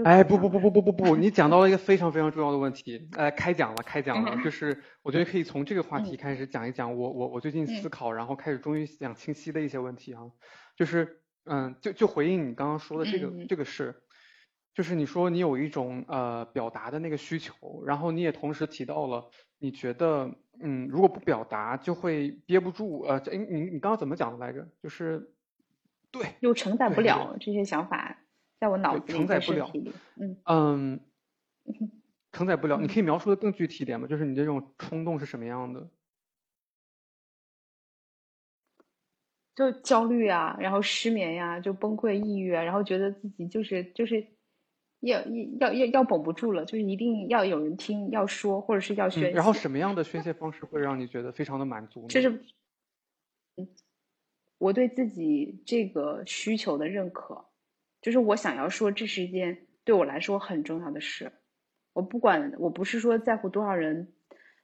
哎，不不不不不不不，你讲到了一个非常非常重要的问题，呃，开讲了，开讲了，就是我觉得可以从这个话题开始讲一讲我我我最近思考，然后开始终于想清晰的一些问题啊，就是嗯，就就回应你刚刚说的这个这个事，就是你说你有一种呃表达的那个需求，然后你也同时提到了你觉得嗯如果不表达就会憋不住，呃，哎你你刚刚怎么讲的来着？就是对，又承载不了这些想法。在我脑子里，承载不了，嗯嗯，*laughs* 承载不了。你可以描述的更具体一点吗？就是你这种冲动是什么样的？就焦虑啊，然后失眠呀，就崩溃、抑郁啊，然后觉得自己就是就是要要要要绷不住了，就是一定要有人听，要说，或者是要宣泄。然后什么样的宣泄方式会让你觉得非常的满足呢？就是，嗯，我对自己这个需求的认可。就是我想要说，这是一件对我来说很重要的事。我不管，我不是说在乎多少人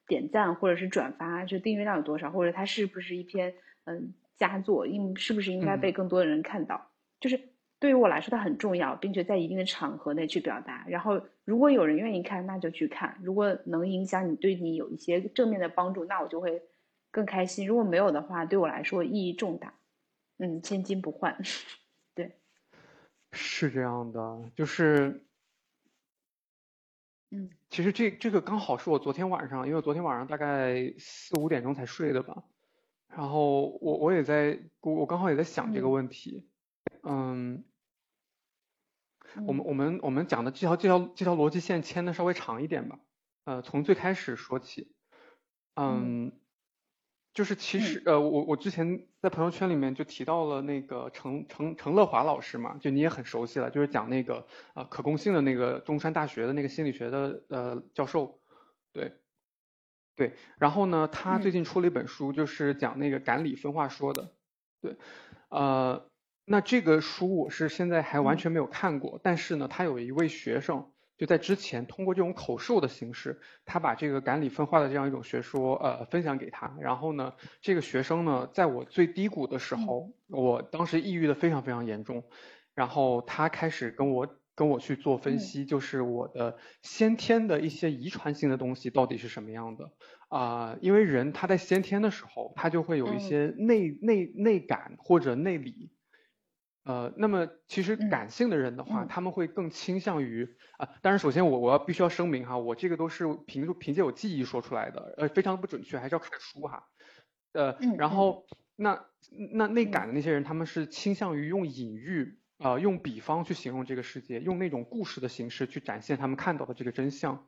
点赞或者是转发，就订阅量有多少，或者它是不是一篇嗯佳作，应是不是应该被更多的人看到，就是对于我来说它很重要，并且在一定的场合内去表达。然后如果有人愿意看，那就去看；如果能影响你，对你有一些正面的帮助，那我就会更开心。如果没有的话，对我来说意义重大。嗯，千金不换，对，是这样的，就是。嗯，其实这这个刚好是我昨天晚上，因为昨天晚上大概四五点钟才睡的吧，然后我我也在我我刚好也在想这个问题，嗯，我们我们我们讲的这条这条这条逻辑线牵的稍微长一点吧，呃，从最开始说起，嗯。就是其实呃我我之前在朋友圈里面就提到了那个程程程乐华老师嘛，就你也很熟悉了，就是讲那个呃可控性的那个中山大学的那个心理学的呃教授，对对，然后呢他最近出了一本书，就是讲那个感理分化说的，对，呃那这个书我是现在还完全没有看过，但是呢他有一位学生。就在之前，通过这种口授的形式，他把这个感理分化的这样一种学说，呃，分享给他。然后呢，这个学生呢，在我最低谷的时候，我当时抑郁的非常非常严重。然后他开始跟我跟我去做分析，就是我的先天的一些遗传性的东西到底是什么样的啊？因为人他在先天的时候，他就会有一些内内内感或者内里。呃，那么其实感性的人的话，他们会更倾向于啊，当然首先我我要必须要声明哈，我这个都是凭凭借我记忆说出来的，呃，非常不准确，还是要看书哈。呃，然后那那内感的那些人，他们是倾向于用隐喻啊，用比方去形容这个世界，用那种故事的形式去展现他们看到的这个真相。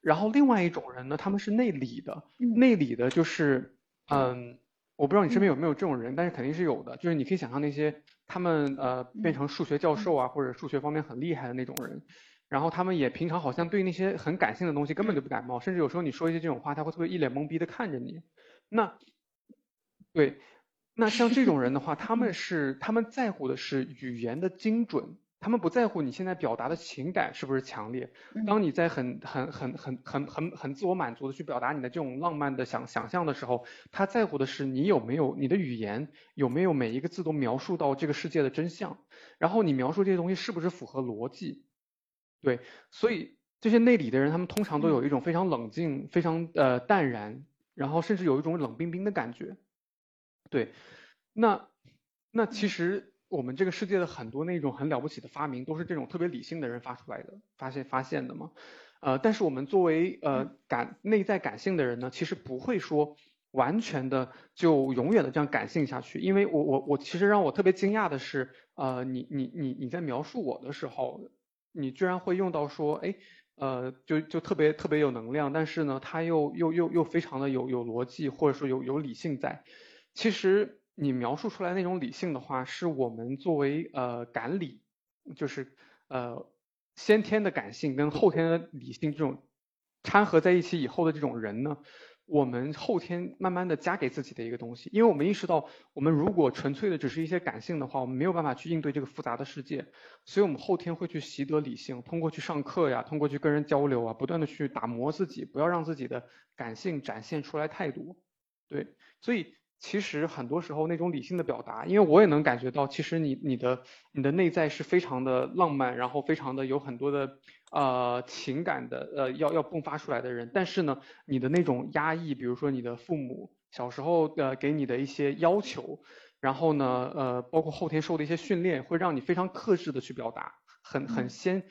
然后另外一种人呢，他们是内里的，内里的就是嗯。我不知道你身边有没有这种人，但是肯定是有的。就是你可以想象那些他们呃变成数学教授啊，或者数学方面很厉害的那种人，然后他们也平常好像对那些很感性的东西根本就不感冒，甚至有时候你说一些这种话，他会特别一脸懵逼的看着你。那对，那像这种人的话，他们是他们在乎的是语言的精准。他们不在乎你现在表达的情感是不是强烈。当你在很很很很很很很自我满足的去表达你的这种浪漫的想想象的时候，他在乎的是你有没有你的语言有没有每一个字都描述到这个世界的真相，然后你描述这些东西是不是符合逻辑？对，所以这些内里的人，他们通常都有一种非常冷静、非常呃淡然，然后甚至有一种冷冰冰的感觉。对，那那其实。我们这个世界的很多那种很了不起的发明，都是这种特别理性的人发出来的，发现发现的嘛。呃，但是我们作为呃感内在感性的人呢，其实不会说完全的就永远的这样感性下去。因为我我我其实让我特别惊讶的是，呃，你你你你在描述我的时候，你居然会用到说，哎，呃，就就特别特别有能量，但是呢，他又又又又非常的有有逻辑，或者说有有理性在。其实。你描述出来那种理性的话，是我们作为呃感理，就是呃先天的感性跟后天的理性这种掺合在一起以后的这种人呢，我们后天慢慢的加给自己的一个东西。因为我们意识到，我们如果纯粹的只是一些感性的话，我们没有办法去应对这个复杂的世界，所以我们后天会去习得理性，通过去上课呀，通过去跟人交流啊，不断的去打磨自己，不要让自己的感性展现出来太多。对，所以。其实很多时候那种理性的表达，因为我也能感觉到，其实你你的你的内在是非常的浪漫，然后非常的有很多的呃情感的呃要要迸发出来的人。但是呢，你的那种压抑，比如说你的父母小时候呃给你的一些要求，然后呢呃包括后天受的一些训练，会让你非常克制的去表达，很很纤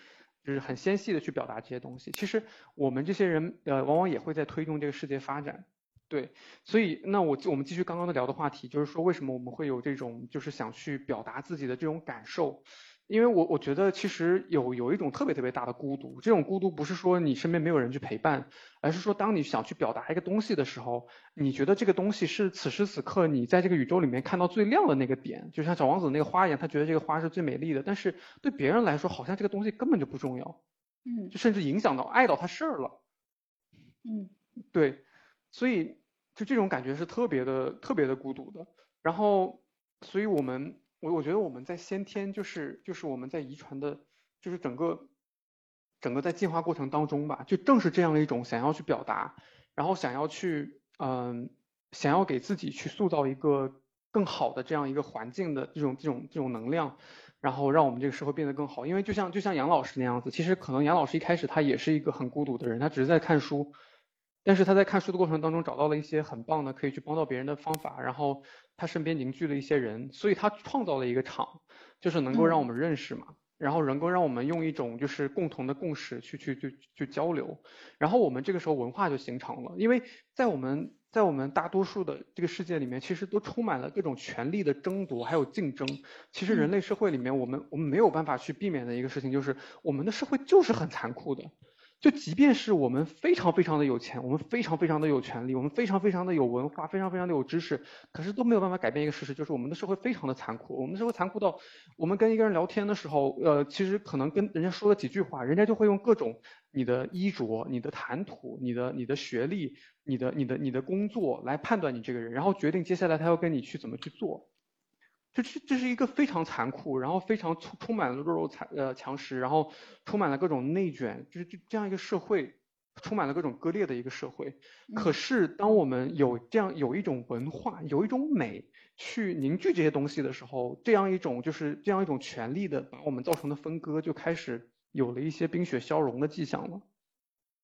就是很纤细的去表达这些东西。其实我们这些人呃往往也会在推动这个世界发展。对，所以那我我们继续刚刚的聊的话题，就是说为什么我们会有这种就是想去表达自己的这种感受？因为我我觉得其实有有一种特别特别大的孤独，这种孤独不是说你身边没有人去陪伴，而是说当你想去表达一个东西的时候，你觉得这个东西是此时此刻你在这个宇宙里面看到最亮的那个点，就像小王子那个花一样，他觉得这个花是最美丽的，但是对别人来说好像这个东西根本就不重要，嗯，就甚至影响到碍到他事儿了，嗯，对。所以，就这种感觉是特别的、特别的孤独的。然后，所以我们，我我觉得我们在先天就是就是我们在遗传的，就是整个整个在进化过程当中吧，就正是这样一种想要去表达，然后想要去嗯，想要给自己去塑造一个更好的这样一个环境的这种这种这种能量，然后让我们这个社会变得更好。因为就像就像杨老师那样子，其实可能杨老师一开始他也是一个很孤独的人，他只是在看书。但是他在看书的过程当中找到了一些很棒的可以去帮到别人的方法，然后他身边凝聚了一些人，所以他创造了一个场，就是能够让我们认识嘛，然后能够让我们用一种就是共同的共识去去去去交流，然后我们这个时候文化就形成了，因为在我们在我们大多数的这个世界里面，其实都充满了各种权力的争夺还有竞争，其实人类社会里面我们我们没有办法去避免的一个事情就是我们的社会就是很残酷的。就即便是我们非常非常的有钱，我们非常非常的有权利，我们非常非常的有文化，非常非常的有知识，可是都没有办法改变一个事实，就是我们的社会非常的残酷。我们的社会残酷到，我们跟一个人聊天的时候，呃，其实可能跟人家说了几句话，人家就会用各种你的衣着、你的谈吐、你的你的学历、你的你的你的工作来判断你这个人，然后决定接下来他要跟你去怎么去做。这这这是一个非常残酷，然后非常充充满了弱肉强呃强食，然后充满了各种内卷，就是这这样一个社会，充满了各种割裂的一个社会。可是当我们有这样有一种文化，有一种美去凝聚这些东西的时候，这样一种就是这样一种权力的把我们造成的分割就开始有了一些冰雪消融的迹象了。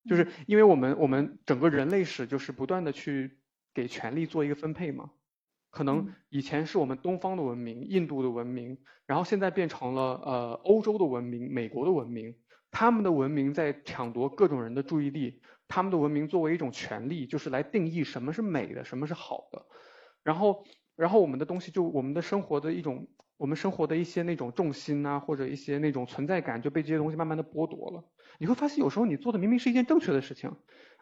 就是因为我们我们整个人类史就是不断的去给权力做一个分配嘛。可能以前是我们东方的文明，印度的文明，然后现在变成了呃欧洲的文明，美国的文明，他们的文明在抢夺各种人的注意力，他们的文明作为一种权利，就是来定义什么是美的，什么是好的，然后然后我们的东西就我们的生活的一种，我们生活的一些那种重心啊，或者一些那种存在感就被这些东西慢慢的剥夺了，你会发现有时候你做的明明是一件正确的事情。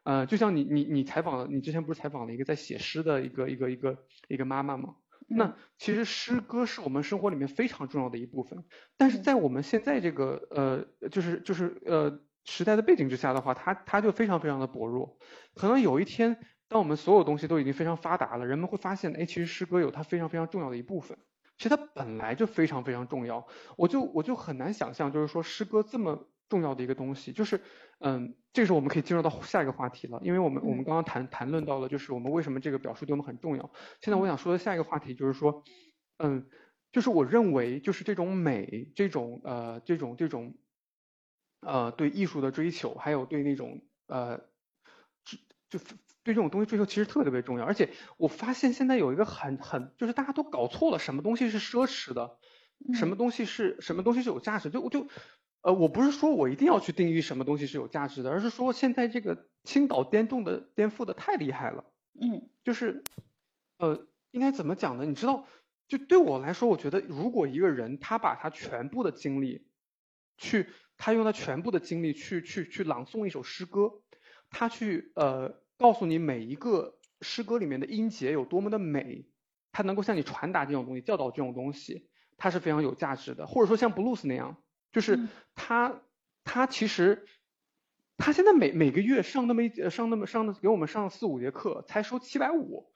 呃，就像你你你采访了，你之前不是采访了一个在写诗的一个一个一个一个妈妈吗？那其实诗歌是我们生活里面非常重要的一部分，但是在我们现在这个呃就是就是呃时代的背景之下的话，它它就非常非常的薄弱。可能有一天，当我们所有东西都已经非常发达了，人们会发现，哎，其实诗歌有它非常非常重要的一部分。其实它本来就非常非常重要。我就我就很难想象，就是说诗歌这么。重要的一个东西就是，嗯，这个时候我们可以进入到下一个话题了，因为我们我们刚刚谈谈论到了，就是我们为什么这个表述对我们很重要。现在我想说的下一个话题就是说，嗯，就是我认为就是这种美，这种呃这种这种，呃对艺术的追求，还有对那种呃，就就对这种东西追求其实特别特别重要。而且我发现现在有一个很很就是大家都搞错了，什么东西是奢侈的，什么东西是什么东西是有价值，就我就。呃，我不是说我一定要去定义什么东西是有价值的，而是说现在这个青岛颠动的颠覆的太厉害了。嗯，就是，呃，应该怎么讲呢？你知道，就对我来说，我觉得如果一个人他把他全部的精力，去他用他全部的精力去去去朗诵一首诗歌，他去呃告诉你每一个诗歌里面的音节有多么的美，他能够向你传达这种东西，教导这种东西，他是非常有价值的。或者说像布鲁斯那样。就是他，他其实，他现在每每个月上那么一上那么上的给我们上四五节课，才收七百五。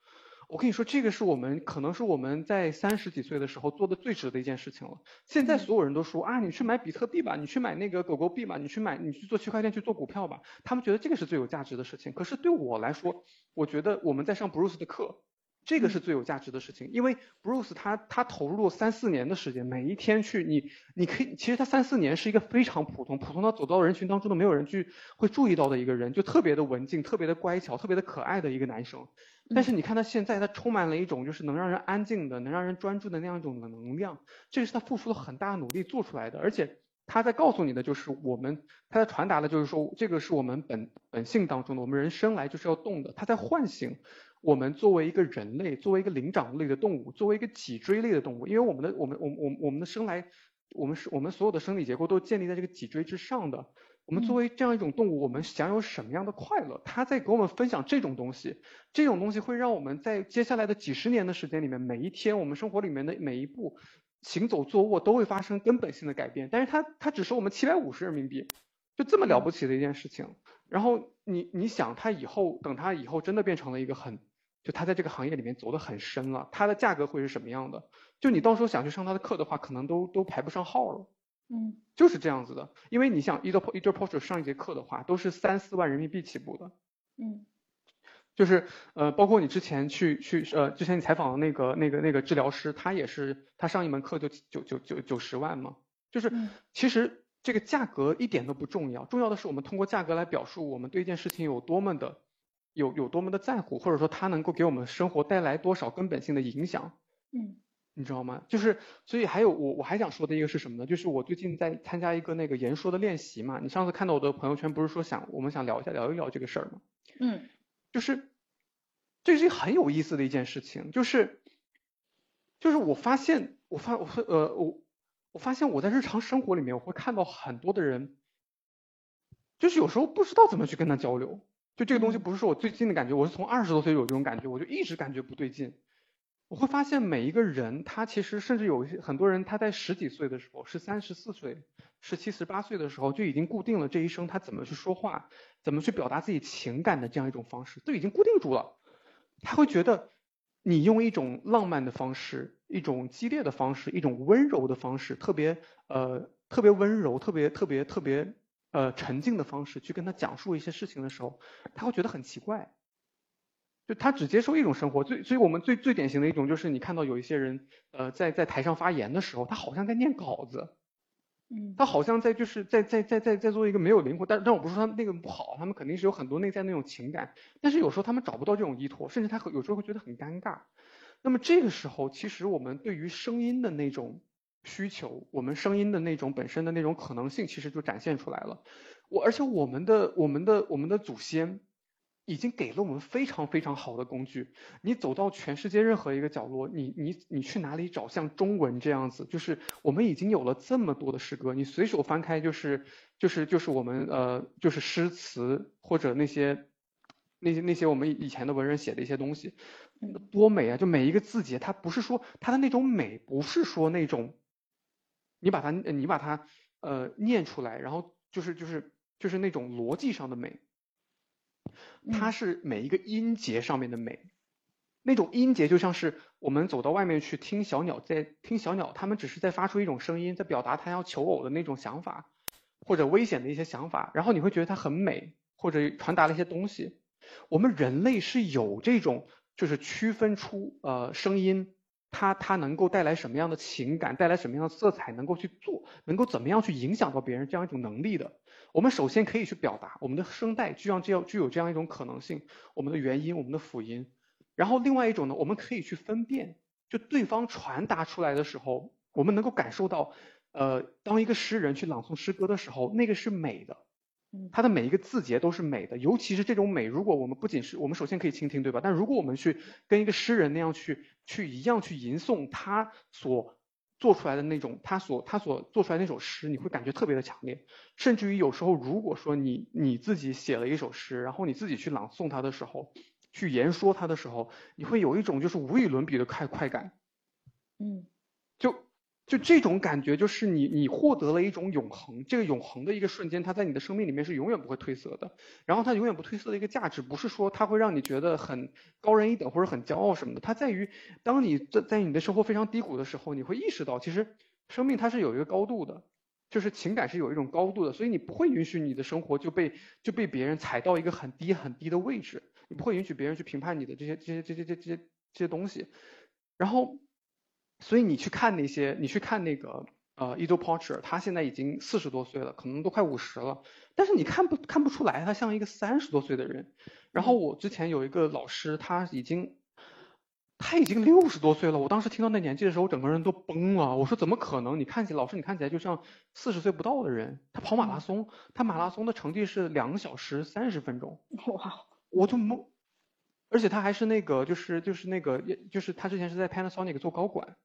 我跟你说，这个是我们可能是我们在三十几岁的时候做的最值的一件事情了。现在所有人都说啊，你去买比特币吧，你去买那个狗狗币吧，你去买你去做区块链去做股票吧，他们觉得这个是最有价值的事情。可是对我来说，我觉得我们在上 Bruce 的课。这个是最有价值的事情，因为 Bruce 他他投入了三四年的时间，每一天去你你可以，其实他三四年是一个非常普通，普通到走到人群当中都没有人去会注意到的一个人，就特别的文静，特别的乖巧，特别的可爱的一个男生。但是你看他现在，他充满了一种就是能让人安静的，能让人专注的那样一种能量，这是他付出了很大努力做出来的。而且他在告诉你的就是我们，他在传达的就是说这个是我们本本性当中的，我们人生来就是要动的，他在唤醒。我们作为一个人类，作为一个灵长类的动物，作为一个脊椎类的动物，因为我们的我们我我我们的生来，我们是我们所有的生理结构都建立在这个脊椎之上的。我们作为这样一种动物，我们享有什么样的快乐？他在给我们分享这种东西，这种东西会让我们在接下来的几十年的时间里面，每一天我们生活里面的每一步行走坐卧都会发生根本性的改变。但是它它只收我们七百五十人民币，就这么了不起的一件事情。然后你你想，它以后等它以后真的变成了一个很就他在这个行业里面走得很深了，他的价格会是什么样的？就你到时候想去上他的课的话，可能都都排不上号了。嗯，就是这样子的。因为你想，Edo Edo Porter 上一节课的话，都是三四万人民币起步的。嗯，就是呃，包括你之前去去呃，之前你采访的那个那个那个治疗师，他也是他上一门课就九九九九十万嘛。就是其实这个价格一点都不重要，重要的是我们通过价格来表述我们对一件事情有多么的有有多么的在乎，或者说它能够给我们生活带来多少根本性的影响。嗯。你知道吗？就是，所以还有我我还想说的一个是什么呢？就是我最近在参加一个那个言说的练习嘛。你上次看到我的朋友圈不是说想我们想聊一下聊一聊这个事儿吗？嗯，就是这是一个很有意思的一件事情，就是就是我发现我发我呃我我发现我在日常生活里面我会看到很多的人，就是有时候不知道怎么去跟他交流。就这个东西不是说我最近的感觉，我是从二十多岁有这种感觉，我就一直感觉不对劲。我会发现每一个人，他其实甚至有一些很多人，他在十几岁的时候，十三、十四岁、十七、十八岁的时候，就已经固定了这一生他怎么去说话，怎么去表达自己情感的这样一种方式，都已经固定住了。他会觉得你用一种浪漫的方式，一种激烈的方式，一种温柔的方式，特别呃特别温柔、特别特别特别呃沉静的方式去跟他讲述一些事情的时候，他会觉得很奇怪。就他只接受一种生活，最所以我们最最典型的一种就是你看到有一些人，呃，在在台上发言的时候，他好像在念稿子，嗯，他好像在就是在在在在在做一个没有灵魂，但但我不是说他们那个不好，他们肯定是有很多内在那种情感，但是有时候他们找不到这种依托，甚至他有时候会觉得很尴尬。那么这个时候，其实我们对于声音的那种需求，我们声音的那种本身的那种可能性，其实就展现出来了。我而且我们的我们的我们的祖先。已经给了我们非常非常好的工具。你走到全世界任何一个角落，你你你去哪里找像中文这样子？就是我们已经有了这么多的诗歌，你随手翻开就是就是就是我们呃就是诗词或者那些那些那些我们以前的文人写的一些东西，多美啊！就每一个字节，它不是说它的那种美，不是说那种你把它你把它呃念出来，然后就是就是就是那种逻辑上的美。它是每一个音节上面的美，那种音节就像是我们走到外面去听小鸟在听小鸟，它们只是在发出一种声音，在表达它要求偶的那种想法，或者危险的一些想法，然后你会觉得它很美，或者传达了一些东西。我们人类是有这种就是区分出呃声音，它它能够带来什么样的情感，带来什么样的色彩，能够去做，能够怎么样去影响到别人这样一种能力的。我们首先可以去表达我们的声带具有这样具有这样一种可能性，我们的元音，我们的辅音。然后另外一种呢，我们可以去分辨，就对方传达出来的时候，我们能够感受到，呃，当一个诗人去朗诵诗歌的时候，那个是美的，他的每一个字节都是美的。尤其是这种美，如果我们不仅是我们首先可以倾听，对吧？但如果我们去跟一个诗人那样去去一样去吟诵他所。做出来的那种，他所他所做出来那首诗，你会感觉特别的强烈，甚至于有时候，如果说你你自己写了一首诗，然后你自己去朗诵它的时候，去言说它的时候，你会有一种就是无与伦比的快快感，嗯，就。这种感觉，就是你你获得了一种永恒，这个永恒的一个瞬间，它在你的生命里面是永远不会褪色的。然后它永远不褪色的一个价值，不是说它会让你觉得很高人一等或者很骄傲什么的，它在于当你在在你的生活非常低谷的时候，你会意识到，其实生命它是有一个高度的，就是情感是有一种高度的，所以你不会允许你的生活就被就被别人踩到一个很低很低的位置，你不会允许别人去评判你的这些这些这些这些这些东西，然后。所以你去看那些，你去看那个呃，Edo Porter，他现在已经四十多岁了，可能都快五十了，但是你看不看不出来，他像一个三十多岁的人。然后我之前有一个老师，他已经他已经六十多岁了，我当时听到那年纪的时候，我整个人都崩了。我说怎么可能？你看起老师，你看起来就像四十岁不到的人。他跑马拉松，他马拉松的成绩是两个小时三十分钟。哇！我就懵，而且他还是那个，就是就是那个，就是他之前是在 Panasonic 做高管。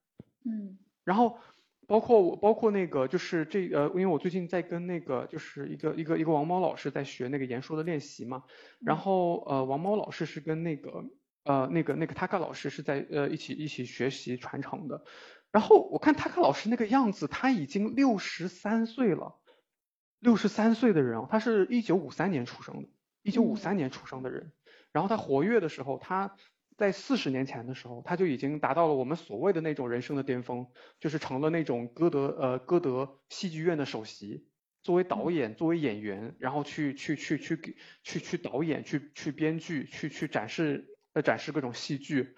嗯，然后包括我，包括那个就是这呃，因为我最近在跟那个就是一个一个一个王猫老师在学那个言说的练习嘛，然后呃王猫老师是跟那个呃那个那个 Taka 老师是在呃一起一起学习传承的，然后我看 Taka 老师那个样子，他已经六十三岁了，六十三岁的人，他是一九五三年出生的，一九五三年出生的人，然后他活跃的时候，他。在四十年前的时候，他就已经达到了我们所谓的那种人生的巅峰，就是成了那种歌德呃歌德戏剧院的首席，作为导演，作为演员，然后去去去去给去去导演，去去编剧，去去展示呃展示各种戏剧。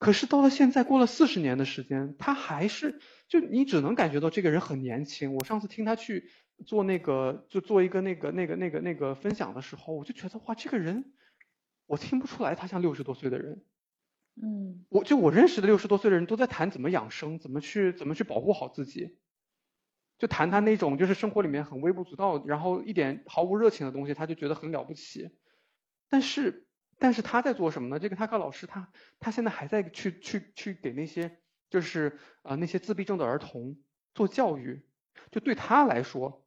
可是到了现在，过了四十年的时间，他还是就你只能感觉到这个人很年轻。我上次听他去做那个就做一个那个那个那个那个分享的时候，我就觉得哇，这个人我听不出来他像六十多岁的人。嗯，我就我认识的六十多岁的人都在谈怎么养生，怎么去怎么去保护好自己，就谈他那种就是生活里面很微不足道，然后一点毫无热情的东西，他就觉得很了不起。但是。但是他在做什么呢？这个他克老师他他现在还在去去去给那些就是呃那些自闭症的儿童做教育，就对他来说，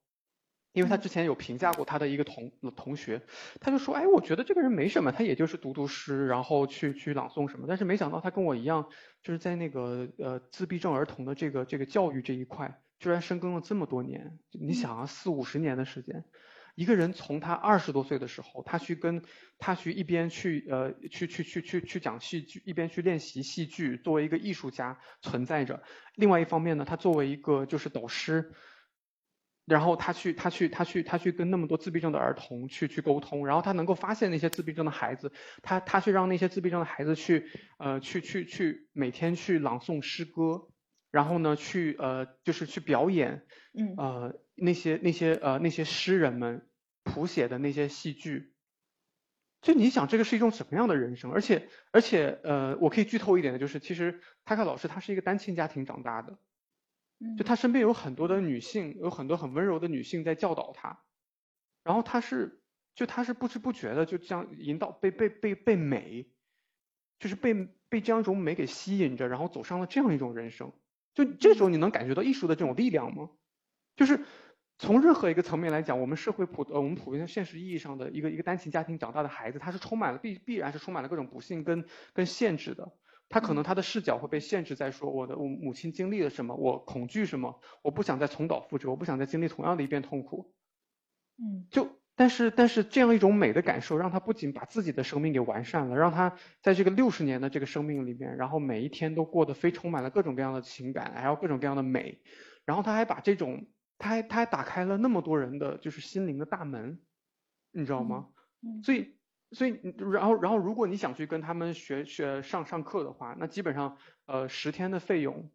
因为他之前有评价过他的一个同同学，他就说，哎，我觉得这个人没什么，他也就是读读诗，然后去去朗诵什么，但是没想到他跟我一样，就是在那个呃自闭症儿童的这个这个教育这一块，居然深耕了这么多年，你想啊，四五十年的时间。一个人从他二十多岁的时候，他去跟他去一边去呃去去去去去讲戏剧，一边去练习戏剧，作为一个艺术家存在着。另外一方面呢，他作为一个就是导师，然后他去他去他去他去跟那么多自闭症的儿童去去沟通，然后他能够发现那些自闭症的孩子，他他去让那些自闭症的孩子去呃去去去每天去朗诵诗歌，然后呢去呃就是去表演，嗯呃。那些那些呃那些诗人们谱写的那些戏剧，就你想这个是一种什么样的人生？而且而且呃，我可以剧透一点的就是，其实塔克老师他是一个单亲家庭长大的，就他身边有很多的女性，有很多很温柔的女性在教导他，然后他是就他是不知不觉的就这样引导被被被被美，就是被被这样一种美给吸引着，然后走上了这样一种人生。就这时候你能感觉到艺术的这种力量吗？就是。从任何一个层面来讲，我们社会普呃我们普遍现实意义上的一个一个单亲家庭长大的孩子，他是充满了必必然是充满了各种不幸跟跟限制的。他可能他的视角会被限制在说我的我母亲经历了什么，我恐惧什么，我不想再重蹈覆辙，我不想再经历同样的一遍痛苦。嗯，就但是但是这样一种美的感受，让他不仅把自己的生命给完善了，让他在这个六十年的这个生命里面，然后每一天都过得非充满了各种各样的情感，还有各种各样的美，然后他还把这种。他还他还打开了那么多人的就是心灵的大门，你知道吗？嗯，所以所以然后然后如果你想去跟他们学学上上课的话，那基本上呃十天的费用，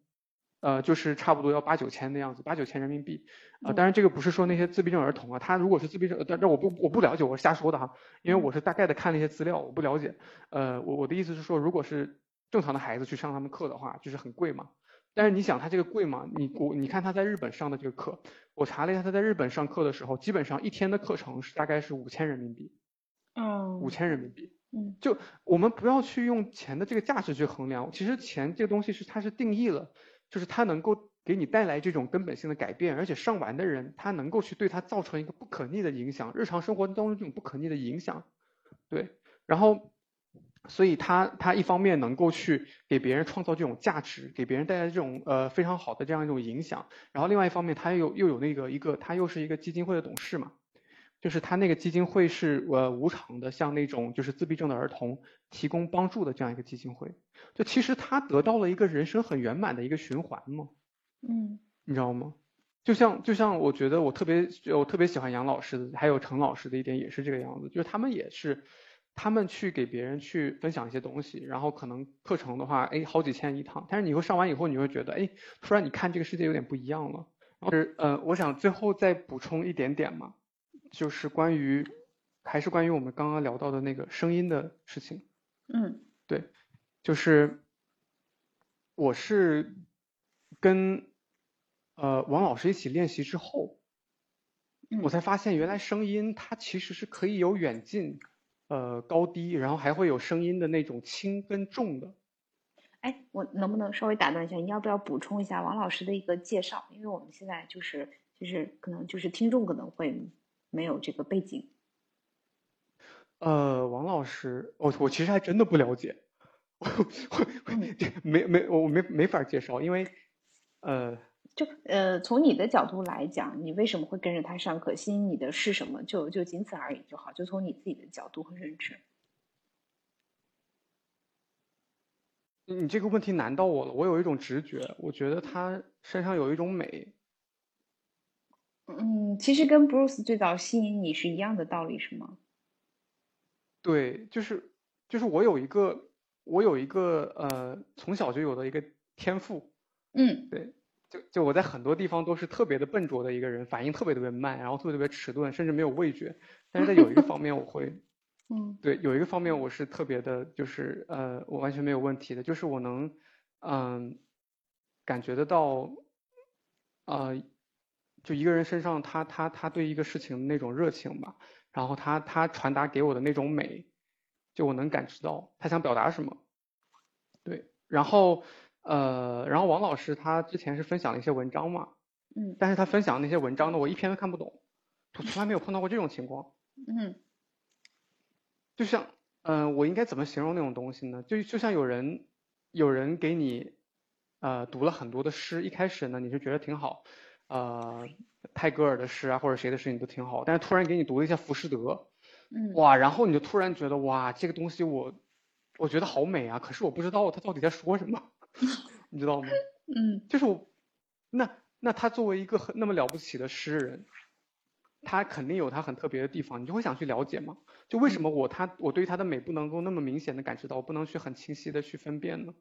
呃就是差不多要八九千的样子，八九千人民币。呃，当然这个不是说那些自闭症儿童啊，他如果是自闭症，但但我不我不了解，我是瞎说的哈，因为我是大概的看了一些资料，我不了解。呃，我我的意思是说，如果是正常的孩子去上他们课的话，就是很贵嘛。但是你想他这个贵吗？你我你看他在日本上的这个课，我查了一下他在日本上课的时候，基本上一天的课程是大概是五千人民币，嗯，五千人民币，嗯，就我们不要去用钱的这个价值去衡量，其实钱这个东西是它是定义了，就是它能够给你带来这种根本性的改变，而且上完的人他能够去对他造成一个不可逆的影响，日常生活当中这种不可逆的影响，对，然后。所以他他一方面能够去给别人创造这种价值，给别人带来这种呃非常好的这样一种影响，然后另外一方面他又又有那个一个他又是一个基金会的董事嘛，就是他那个基金会是呃无偿的，向那种就是自闭症的儿童提供帮助的这样一个基金会，就其实他得到了一个人生很圆满的一个循环嘛，嗯，你知道吗？就像就像我觉得我特别我特别喜欢杨老师的，还有陈老师的一点也是这个样子，就是他们也是。他们去给别人去分享一些东西，然后可能课程的话，哎，好几千一堂，但是你会上完以后，你会觉得，哎，突然你看这个世界有点不一样了。是，呃，我想最后再补充一点点嘛，就是关于，还是关于我们刚刚聊到的那个声音的事情。嗯，对，就是我是跟呃王老师一起练习之后，我才发现原来声音它其实是可以有远近。呃，高低，然后还会有声音的那种轻跟重的。哎，我能不能稍微打断一下？你要不要补充一下王老师的一个介绍？因为我们现在就是就是可能就是听众可能会没有这个背景。呃，王老师，我我其实还真的不了解，*laughs* 我我没没我没没法介绍，因为呃。就呃，从你的角度来讲，你为什么会跟着他上课？吸引你的是什么？就就仅此而已就好。就从你自己的角度和认知。你这个问题难到我了，我有一种直觉，我觉得他身上有一种美。嗯，其实跟 Bruce 最早吸引你是一样的道理，是吗？对，就是就是我有一个我有一个呃从小就有的一个天赋，嗯，对，就就我在很多地方都是特别的笨拙的一个人，反应特别特别慢，然后特别特别迟钝，甚至没有味觉。但是在有一个方面我会，*laughs* 嗯，对，有一个方面我是特别的，就是呃我完全没有问题的，就是我能嗯感觉得到，呃。就一个人身上，他他他对一个事情的那种热情吧，然后他他传达给我的那种美，就我能感知到他想表达什么。对，然后呃，然后王老师他之前是分享了一些文章嘛，嗯，但是他分享那些文章呢，我一篇都看不懂，我从来没有碰到过这种情况。嗯，就像嗯，我应该怎么形容那种东西呢？就就像有人有人给你呃读了很多的诗，一开始呢你是觉得挺好。呃，泰戈尔的诗啊，或者谁的诗你都挺好，但是突然给你读了一下《浮士德》，嗯，哇，然后你就突然觉得哇，这个东西我我觉得好美啊，可是我不知道他到底在说什么，*laughs* 你知道吗？嗯，就是我，那那他作为一个很那么了不起的诗人，他肯定有他很特别的地方，你就会想去了解嘛？就为什么我他我对于他的美不能够那么明显的感知到，我不能去很清晰的去分辨呢？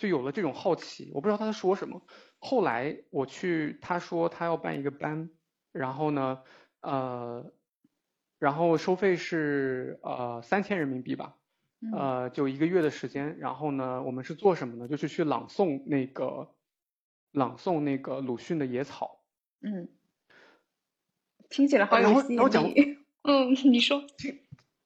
就有了这种好奇，我不知道他在说什么。后来我去，他说他要办一个班，然后呢，呃，然后收费是呃三千人民币吧，呃，就一个月的时间。然后呢，我们是做什么呢？就是去朗诵那个朗诵那个鲁迅的《野草》。嗯，听起来好有吸引力。*laughs* 嗯，你说。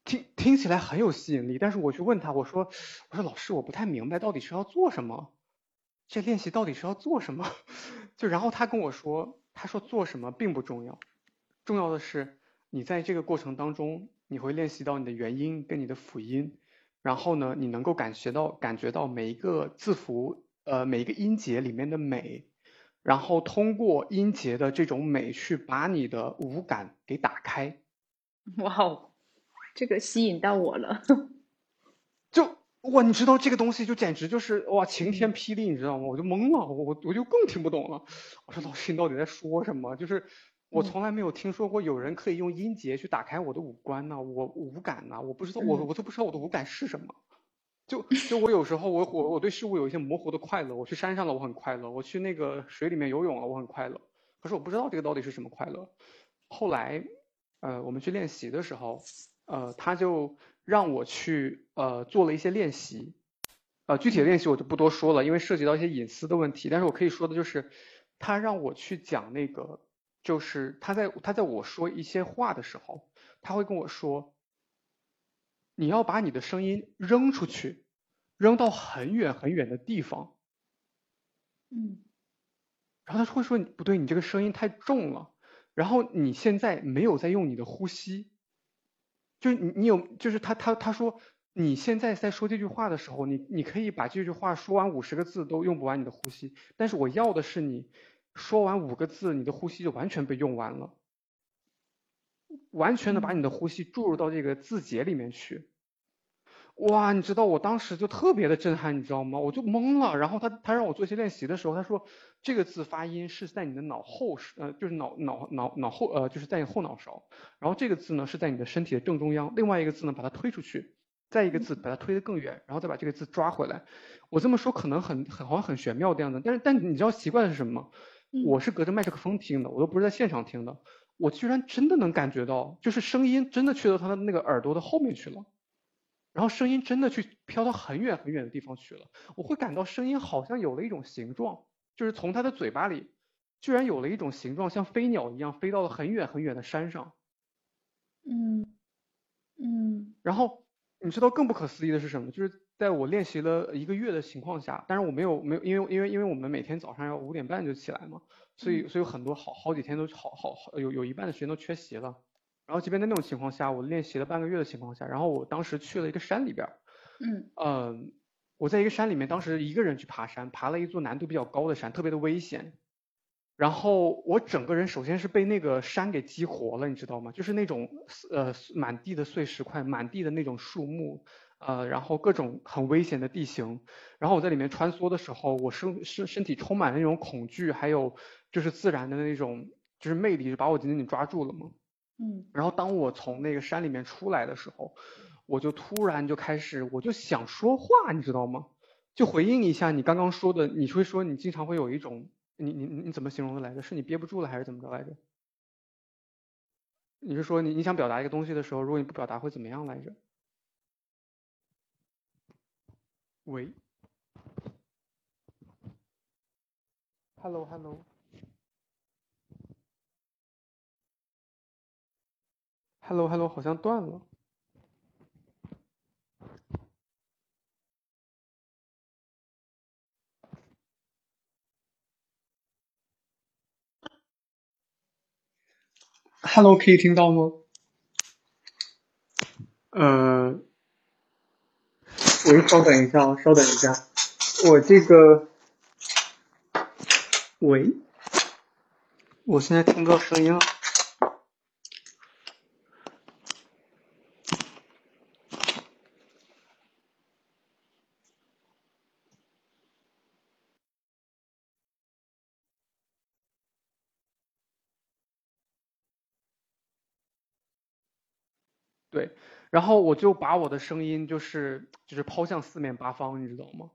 听听起来很有吸引力，但是我去问他，我说我说老师，我不太明白到底是要做什么，这练习到底是要做什么？*laughs* 就然后他跟我说，他说做什么并不重要，重要的是你在这个过程当中，你会练习到你的元音跟你的辅音，然后呢，你能够感觉到感觉到每一个字符呃每一个音节里面的美，然后通过音节的这种美去把你的五感给打开。哇哦！这个吸引到我了，*laughs* 就哇，你知道这个东西就简直就是哇晴天霹雳，你知道吗？我就懵了，我我就更听不懂了。我说老师你到底在说什么？就是我从来没有听说过有人可以用音节去打开我的五官呢，我五感呢，我不知道我我都不知道我的五感是什么。就就我有时候我我我对事物有一些模糊的快乐，我去山上了我很快乐，我去那个水里面游泳了我很快乐，可是我不知道这个到底是什么快乐。后来呃我们去练习的时候。呃，他就让我去呃做了一些练习，呃，具体的练习我就不多说了，因为涉及到一些隐私的问题。但是我可以说的就是，他让我去讲那个，就是他在他在我说一些话的时候，他会跟我说，你要把你的声音扔出去，扔到很远很远的地方。嗯。然后他会说，不对，你这个声音太重了，然后你现在没有在用你的呼吸。就是你，你有，就是他，他他说，你现在在说这句话的时候，你你可以把这句话说完五十个字都用不完你的呼吸，但是我要的是你说完五个字，你的呼吸就完全被用完了，完全的把你的呼吸注入到这个字节里面去。哇，你知道我当时就特别的震撼，你知道吗？我就懵了。然后他他让我做一些练习的时候，他说这个字发音是在你的脑后，呃，就是脑脑脑脑后，呃，就是在你后脑勺。然后这个字呢是在你的身体的正中央。另外一个字呢把它推出去，再一个字把它推得更远，然后再把这个字抓回来。我这么说可能很很好像很玄妙这样的，但是但你知道奇怪的是什么吗？我是隔着麦克风听的，我都不是在现场听的。我居然真的能感觉到，就是声音真的去到他的那个耳朵的后面去了。然后声音真的去飘到很远很远的地方去了，我会感到声音好像有了一种形状，就是从他的嘴巴里，居然有了一种形状，像飞鸟一样飞到了很远很远的山上。嗯嗯。然后你知道更不可思议的是什么？就是在我练习了一个月的情况下，但是我没有没有，因为因为因为我们每天早上要五点半就起来嘛，所以所以有很多好好几天都好好好有有一半的时间都缺席了。然后即便在那种情况下，我练习了半个月的情况下，然后我当时去了一个山里边儿，嗯，呃，我在一个山里面，当时一个人去爬山，爬了一座难度比较高的山，特别的危险。然后我整个人首先是被那个山给激活了，你知道吗？就是那种呃满地的碎石块，满地的那种树木，呃，然后各种很危险的地形，然后我在里面穿梭的时候，我身身身体充满了那种恐惧，还有就是自然的那种就是魅力，就把我紧紧抓住了嘛。嗯。然后当我从那个山里面出来的时候，我就突然就开始，我就想说话，你知道吗？就回应一下你刚刚说的，你会说你经常会有一种，你你你怎么形容的来着？是你憋不住了还是怎么着来着？你是说你你想表达一个东西的时候，如果你不表达会怎么样来着？喂，Hello Hello，Hello Hello，好像断了。Hello，可以听到吗？呃。喂，稍等一下啊，稍等一下，我这个，喂，我现在听不到声音了。对。然后我就把我的声音就是就是抛向四面八方，你知道吗？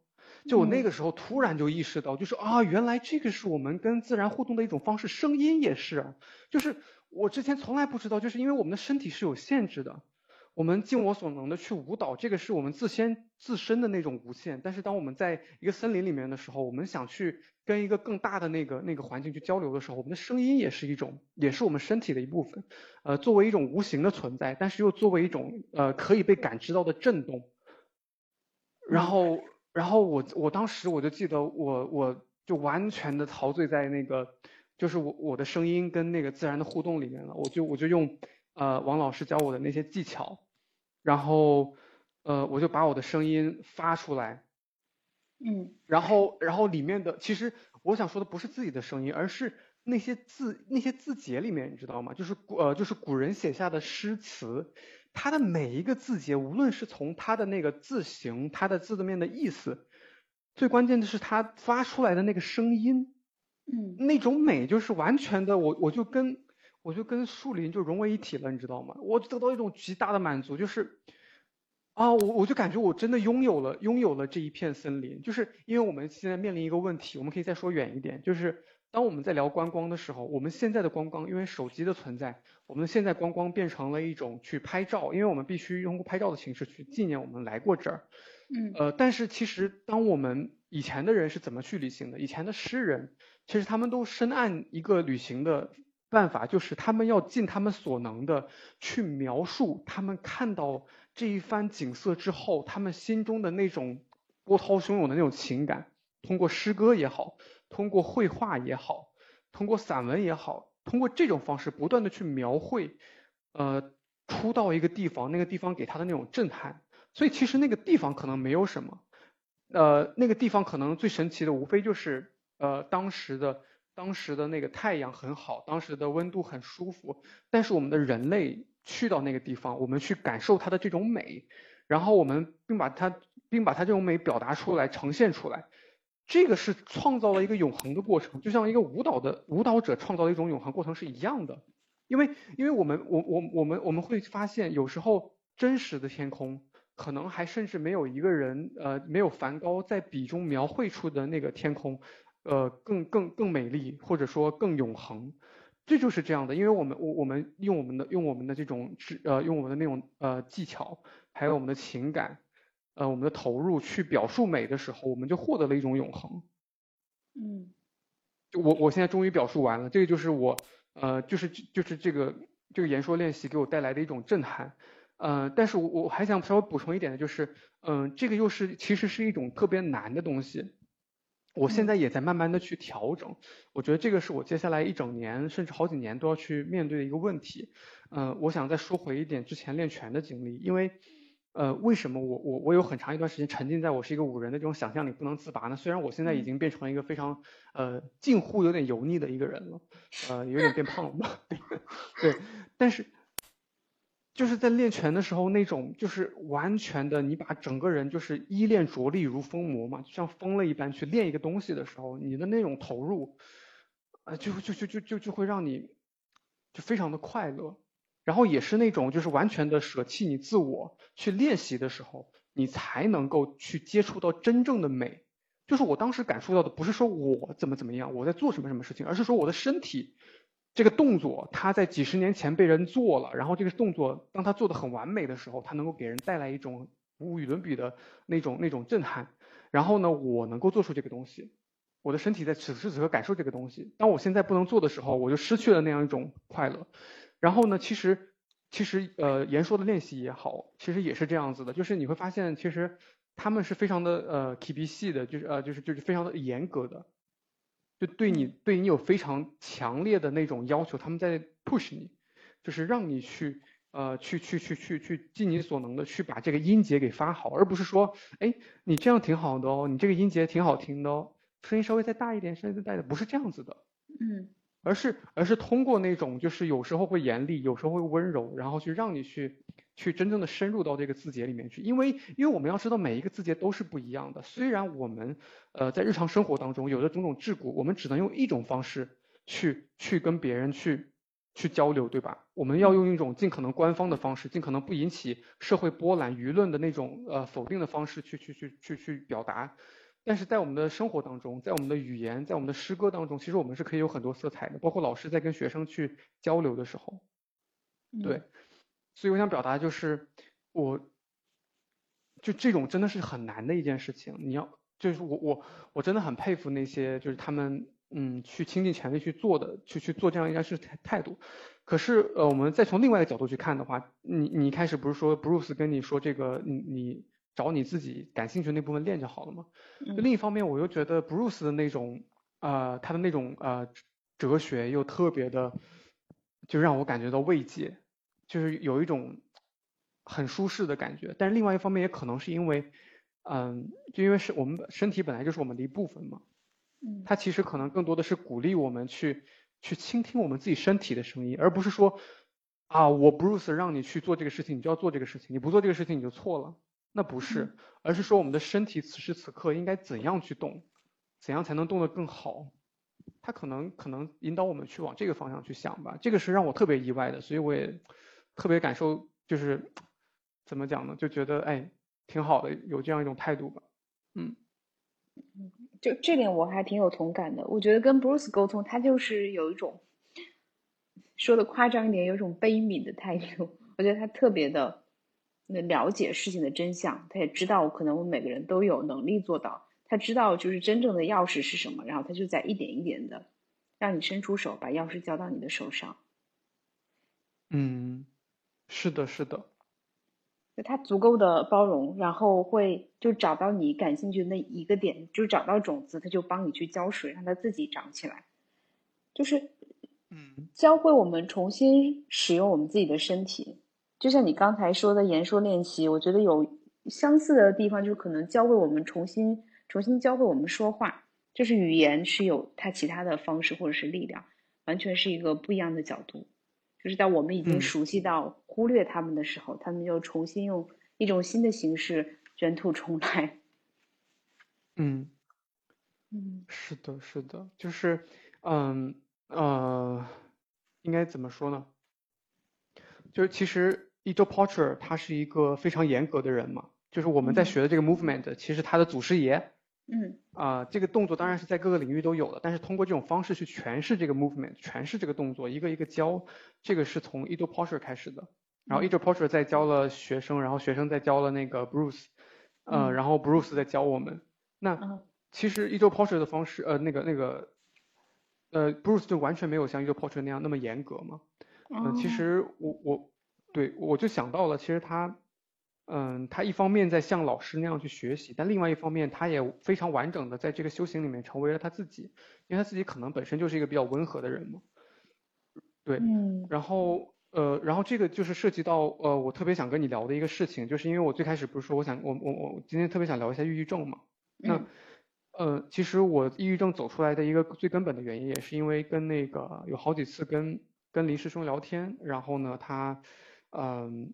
就我那个时候突然就意识到，就是啊，原来这个是我们跟自然互动的一种方式，声音也是啊。就是我之前从来不知道，就是因为我们的身体是有限制的。我们尽我所能的去舞蹈，这个是我们自先自身的那种无限。但是当我们在一个森林里面的时候，我们想去跟一个更大的那个那个环境去交流的时候，我们的声音也是一种，也是我们身体的一部分。呃，作为一种无形的存在，但是又作为一种呃可以被感知到的震动。然后，然后我我当时我就记得我我就完全的陶醉在那个就是我我的声音跟那个自然的互动里面了。我就我就用呃王老师教我的那些技巧。然后，呃，我就把我的声音发出来，嗯，然后，然后里面的其实我想说的不是自己的声音，而是那些字那些字节里面，你知道吗？就是古呃就是古人写下的诗词，它的每一个字节，无论是从它的那个字形，它的字的面的意思，最关键的是它发出来的那个声音，嗯，那种美就是完全的，我我就跟。我就跟树林就融为一体了，你知道吗？我得到一种极大的满足，就是啊，我我就感觉我真的拥有了拥有了这一片森林，就是因为我们现在面临一个问题，我们可以再说远一点，就是当我们在聊观光的时候，我们现在的观光因为手机的存在，我们现在观光变成了一种去拍照，因为我们必须通过拍照的形式去纪念我们来过这儿，嗯，呃，但是其实当我们以前的人是怎么去旅行的？以前的诗人其实他们都深谙一个旅行的。办法就是他们要尽他们所能的去描述他们看到这一番景色之后，他们心中的那种波涛汹涌的那种情感，通过诗歌也好，通过绘画也好，通过散文也好，通过这种方式不断的去描绘，呃，出到一个地方，那个地方给他的那种震撼。所以其实那个地方可能没有什么，呃，那个地方可能最神奇的无非就是呃当时的。当时的那个太阳很好，当时的温度很舒服，但是我们的人类去到那个地方，我们去感受它的这种美，然后我们并把它并把它这种美表达出来，呈现出来，这个是创造了一个永恒的过程，就像一个舞蹈的舞蹈者创造的一种永恒过程是一样的，因为因为我们我我我们我们会发现，有时候真实的天空可能还甚至没有一个人呃没有梵高在笔中描绘出的那个天空。呃，更更更美丽，或者说更永恒，这就是这样的，因为我们我我们用我们的用我们的这种呃用我们的那种呃技巧，还有我们的情感，呃我们的投入去表述美的时候，我们就获得了一种永恒。嗯，我我现在终于表述完了，这个就是我呃就是就是这个这个言说练习给我带来的一种震撼，呃，但是我我还想稍微补充一点的就是，嗯，这个又是其实是一种特别难的东西。我现在也在慢慢的去调整，我觉得这个是我接下来一整年甚至好几年都要去面对的一个问题。呃，我想再说回一点之前练拳的经历，因为，呃，为什么我我我有很长一段时间沉浸在我是一个武人的这种想象里不能自拔呢？虽然我现在已经变成了一个非常呃近乎有点油腻的一个人了，呃，有点变胖了，*laughs* 对，但是。就是在练拳的时候那种就是完全的，你把整个人就是依恋着力如疯魔嘛，就像疯了一般去练一个东西的时候，你的那种投入，啊，就就就就就就会让你就非常的快乐。然后也是那种就是完全的舍弃你自我去练习的时候，你才能够去接触到真正的美。就是我当时感受到的不是说我怎么怎么样，我在做什么什么事情，而是说我的身体这个动作，它在几十年前被人做了，然后这个动作当他做的很完美的时候，他能够给人带来一种无与伦比的那种那种震撼。然后呢，我能够做出这个东西，我的身体在此时此刻感受这个东西。当我现在不能做的时候，我就失去了那样一种快乐。然后呢，其实其实呃，言说的练习也好，其实也是这样子的，就是你会发现，其实他们是非常的呃 K B 系的，就是呃就是就是非常的严格的，就对你对你有非常强烈的那种要求，他们在 push 你，就是让你去呃去去去去去尽你所能的去把这个音节给发好，而不是说，哎，你这样挺好的哦，你这个音节挺好听的哦，声音稍微再大一点，声音再大一点，不是这样子的，嗯。而是而是通过那种就是有时候会严厉，有时候会温柔，然后去让你去去真正的深入到这个字节里面去，因为因为我们要知道每一个字节都是不一样的。虽然我们呃在日常生活当中有的种种桎梏，我们只能用一种方式去去跟别人去去交流，对吧？我们要用一种尽可能官方的方式，尽可能不引起社会波澜舆论的那种呃否定的方式去去去去去表达。但是在我们的生活当中，在我们的语言，在我们的诗歌当中，其实我们是可以有很多色彩的。包括老师在跟学生去交流的时候，对，所以我想表达就是，我就这种真的是很难的一件事情。你要就是我我我真的很佩服那些就是他们嗯去倾尽全力去做的，去去做这样一件事态态度。可是呃，我们再从另外一个角度去看的话，你你一开始不是说 Bruce 跟你说这个你你。找你自己感兴趣的那部分练就好了嘛。另一方面，我又觉得 Bruce 的那种呃，他的那种呃哲学又特别的，就让我感觉到慰藉，就是有一种很舒适的感觉。但是另外一方面，也可能是因为，嗯，就因为是我们身体本来就是我们的一部分嘛。嗯。他其实可能更多的是鼓励我们去去倾听我们自己身体的声音，而不是说啊，我 Bruce 让你去做这个事情，你就要做这个事情，你不做这个事情你就错了。那不是，而是说我们的身体此时此刻应该怎样去动，怎样才能动得更好？他可能可能引导我们去往这个方向去想吧。这个是让我特别意外的，所以我也特别感受，就是怎么讲呢？就觉得哎，挺好的，有这样一种态度吧。嗯，就这点我还挺有同感的。我觉得跟 Bruce 沟通，他就是有一种说的夸张一点，有一种悲悯的态度。我觉得他特别的。那了解事情的真相，他也知道可能我们每个人都有能力做到。他知道就是真正的钥匙是什么，然后他就在一点一点的让你伸出手，把钥匙交到你的手上。嗯，是的，是的。他足够的包容，然后会就找到你感兴趣的那一个点，就找到种子，他就帮你去浇水，让它自己长起来。就是，嗯，教会我们重新使用我们自己的身体。就像你刚才说的言说练习，我觉得有相似的地方，就是可能教会我们重新重新教会我们说话，就是语言是有它其他的方式或者是力量，完全是一个不一样的角度。就是在我们已经熟悉到忽略他们的时候，他们又重新用一种新的形式卷土重来。*laughs* 嗯嗯，是的，是的，就是嗯呃，应该怎么说呢？就是其实。E j o Porcher 他是一个非常严格的人嘛，就是我们在学的这个 movement，其实他的祖师爷，嗯，啊，这个动作当然是在各个领域都有的，但是通过这种方式去诠释这个 movement，诠释这个动作，一个一个教，这个是从 e j o Porcher 开始的，然后 e j o Porcher 再教了学生，然后学生再教了那个 Bruce，呃，然后 Bruce 再教我们，那其实 e j o Porcher 的方式，呃，那个那个，呃，Bruce 就完全没有像 e j o Porcher 那样那么严格嘛，嗯，其实我我。对，我就想到了，其实他，嗯，他一方面在像老师那样去学习，但另外一方面，他也非常完整的在这个修行里面成为了他自己，因为他自己可能本身就是一个比较温和的人嘛。对，嗯，然后，呃，然后这个就是涉及到，呃，我特别想跟你聊的一个事情，就是因为我最开始不是说我想，我我我今天特别想聊一下抑郁症嘛。那，呃，其实我抑郁症走出来的一个最根本的原因，也是因为跟那个有好几次跟跟林师兄聊天，然后呢，他。嗯，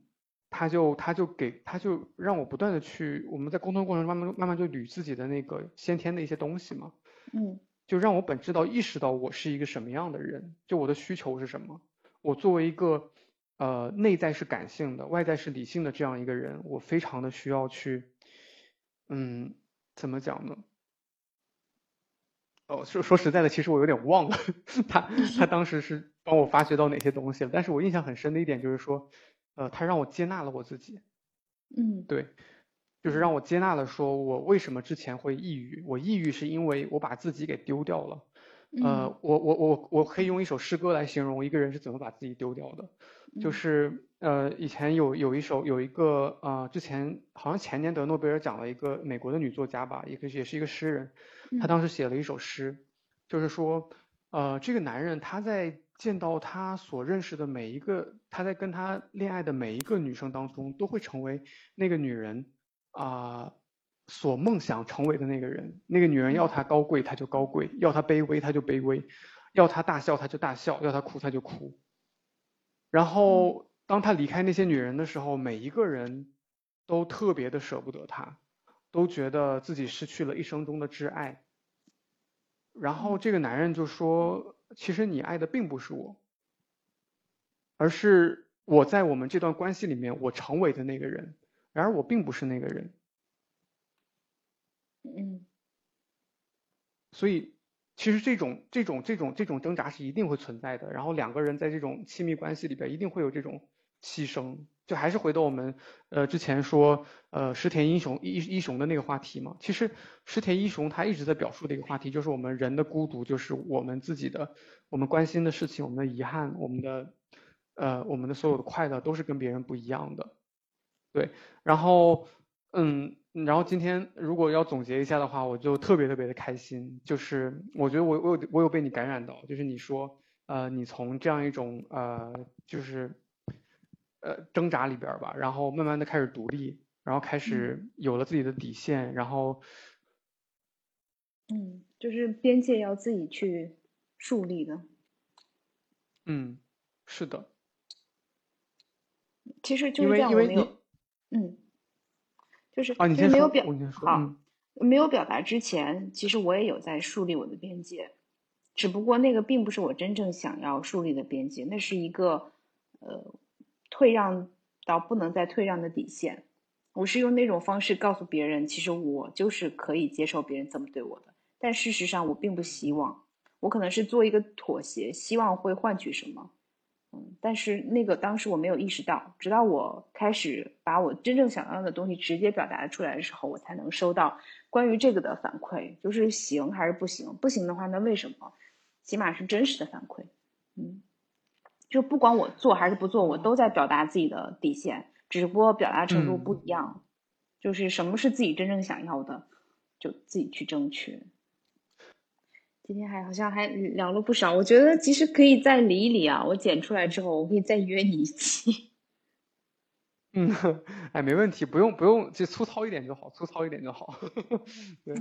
他就他就给他就让我不断的去我们在沟通过程中慢慢慢慢就捋自己的那个先天的一些东西嘛，嗯，就让我本知道意识到我是一个什么样的人，就我的需求是什么，我作为一个呃内在是感性的，外在是理性的这样一个人，我非常的需要去，嗯，怎么讲呢？哦，说说实在的，其实我有点忘了 *laughs* 他 *laughs* 他当时是帮我发掘到哪些东西了。但是我印象很深的一点就是说，呃，他让我接纳了我自己。嗯，对，就是让我接纳了，说我为什么之前会抑郁？我抑郁是因为我把自己给丢掉了。呃，我我我我可以用一首诗歌来形容一个人是怎么把自己丢掉的，就是呃，以前有有一首有一个呃，之前好像前年得诺贝尔奖的一个美国的女作家吧，一个也是一个诗人。她当时写了一首诗，就是说，呃，这个男人他在见到他所认识的每一个，他在跟他恋爱的每一个女生当中，都会成为那个女人啊所梦想成为的那个人。那个女人要他高贵，他就高贵；要他卑微，他就卑微；要他大笑，他就大笑；要他哭，他就哭。然后当他离开那些女人的时候，每一个人都特别的舍不得他。都觉得自己失去了一生中的挚爱，然后这个男人就说：“其实你爱的并不是我，而是我在我们这段关系里面我成为的那个人，然而我并不是那个人。”嗯，所以其实这种这种这种这种挣扎是一定会存在的，然后两个人在这种亲密关系里边一定会有这种牺牲。就还是回到我们呃之前说呃石田英雄一一雄的那个话题嘛，其实石田英雄他一直在表述的一个话题就是我们人的孤独，就是我们自己的我们关心的事情，我们的遗憾，我们的呃我们的所有的快乐都是跟别人不一样的，对，然后嗯，然后今天如果要总结一下的话，我就特别特别的开心，就是我觉得我我有我有被你感染到，就是你说呃你从这样一种呃就是。呃，挣扎里边吧，然后慢慢的开始独立，然后开始有了自己的底线，然后，嗯，就是边界要自己去树立的。嗯，是的。其实就是这样，没有，嗯，就是啊，你先没有表好，没有表达之前，其实我也有在树立我的边界，只不过那个并不是我真正想要树立的边界，那是一个呃。退让到不能再退让的底线，我是用那种方式告诉别人，其实我就是可以接受别人这么对我的。但事实上，我并不希望，我可能是做一个妥协，希望会换取什么。嗯，但是那个当时我没有意识到，直到我开始把我真正想要的东西直接表达出来的时候，我才能收到关于这个的反馈，就是行还是不行？不行的话，那为什么？起码是真实的反馈。嗯。就不管我做还是不做，我都在表达自己的底线，只不过表达程度不一样。就是什么是自己真正想要的，就自己去争取。今天还好像还聊了不少，我觉得其实可以再理一理啊。我剪出来之后，我可以再约你一期。*laughs* 嗯，哎，没问题，不用不用，就粗糙一点就好，粗糙一点就好。*laughs* 对。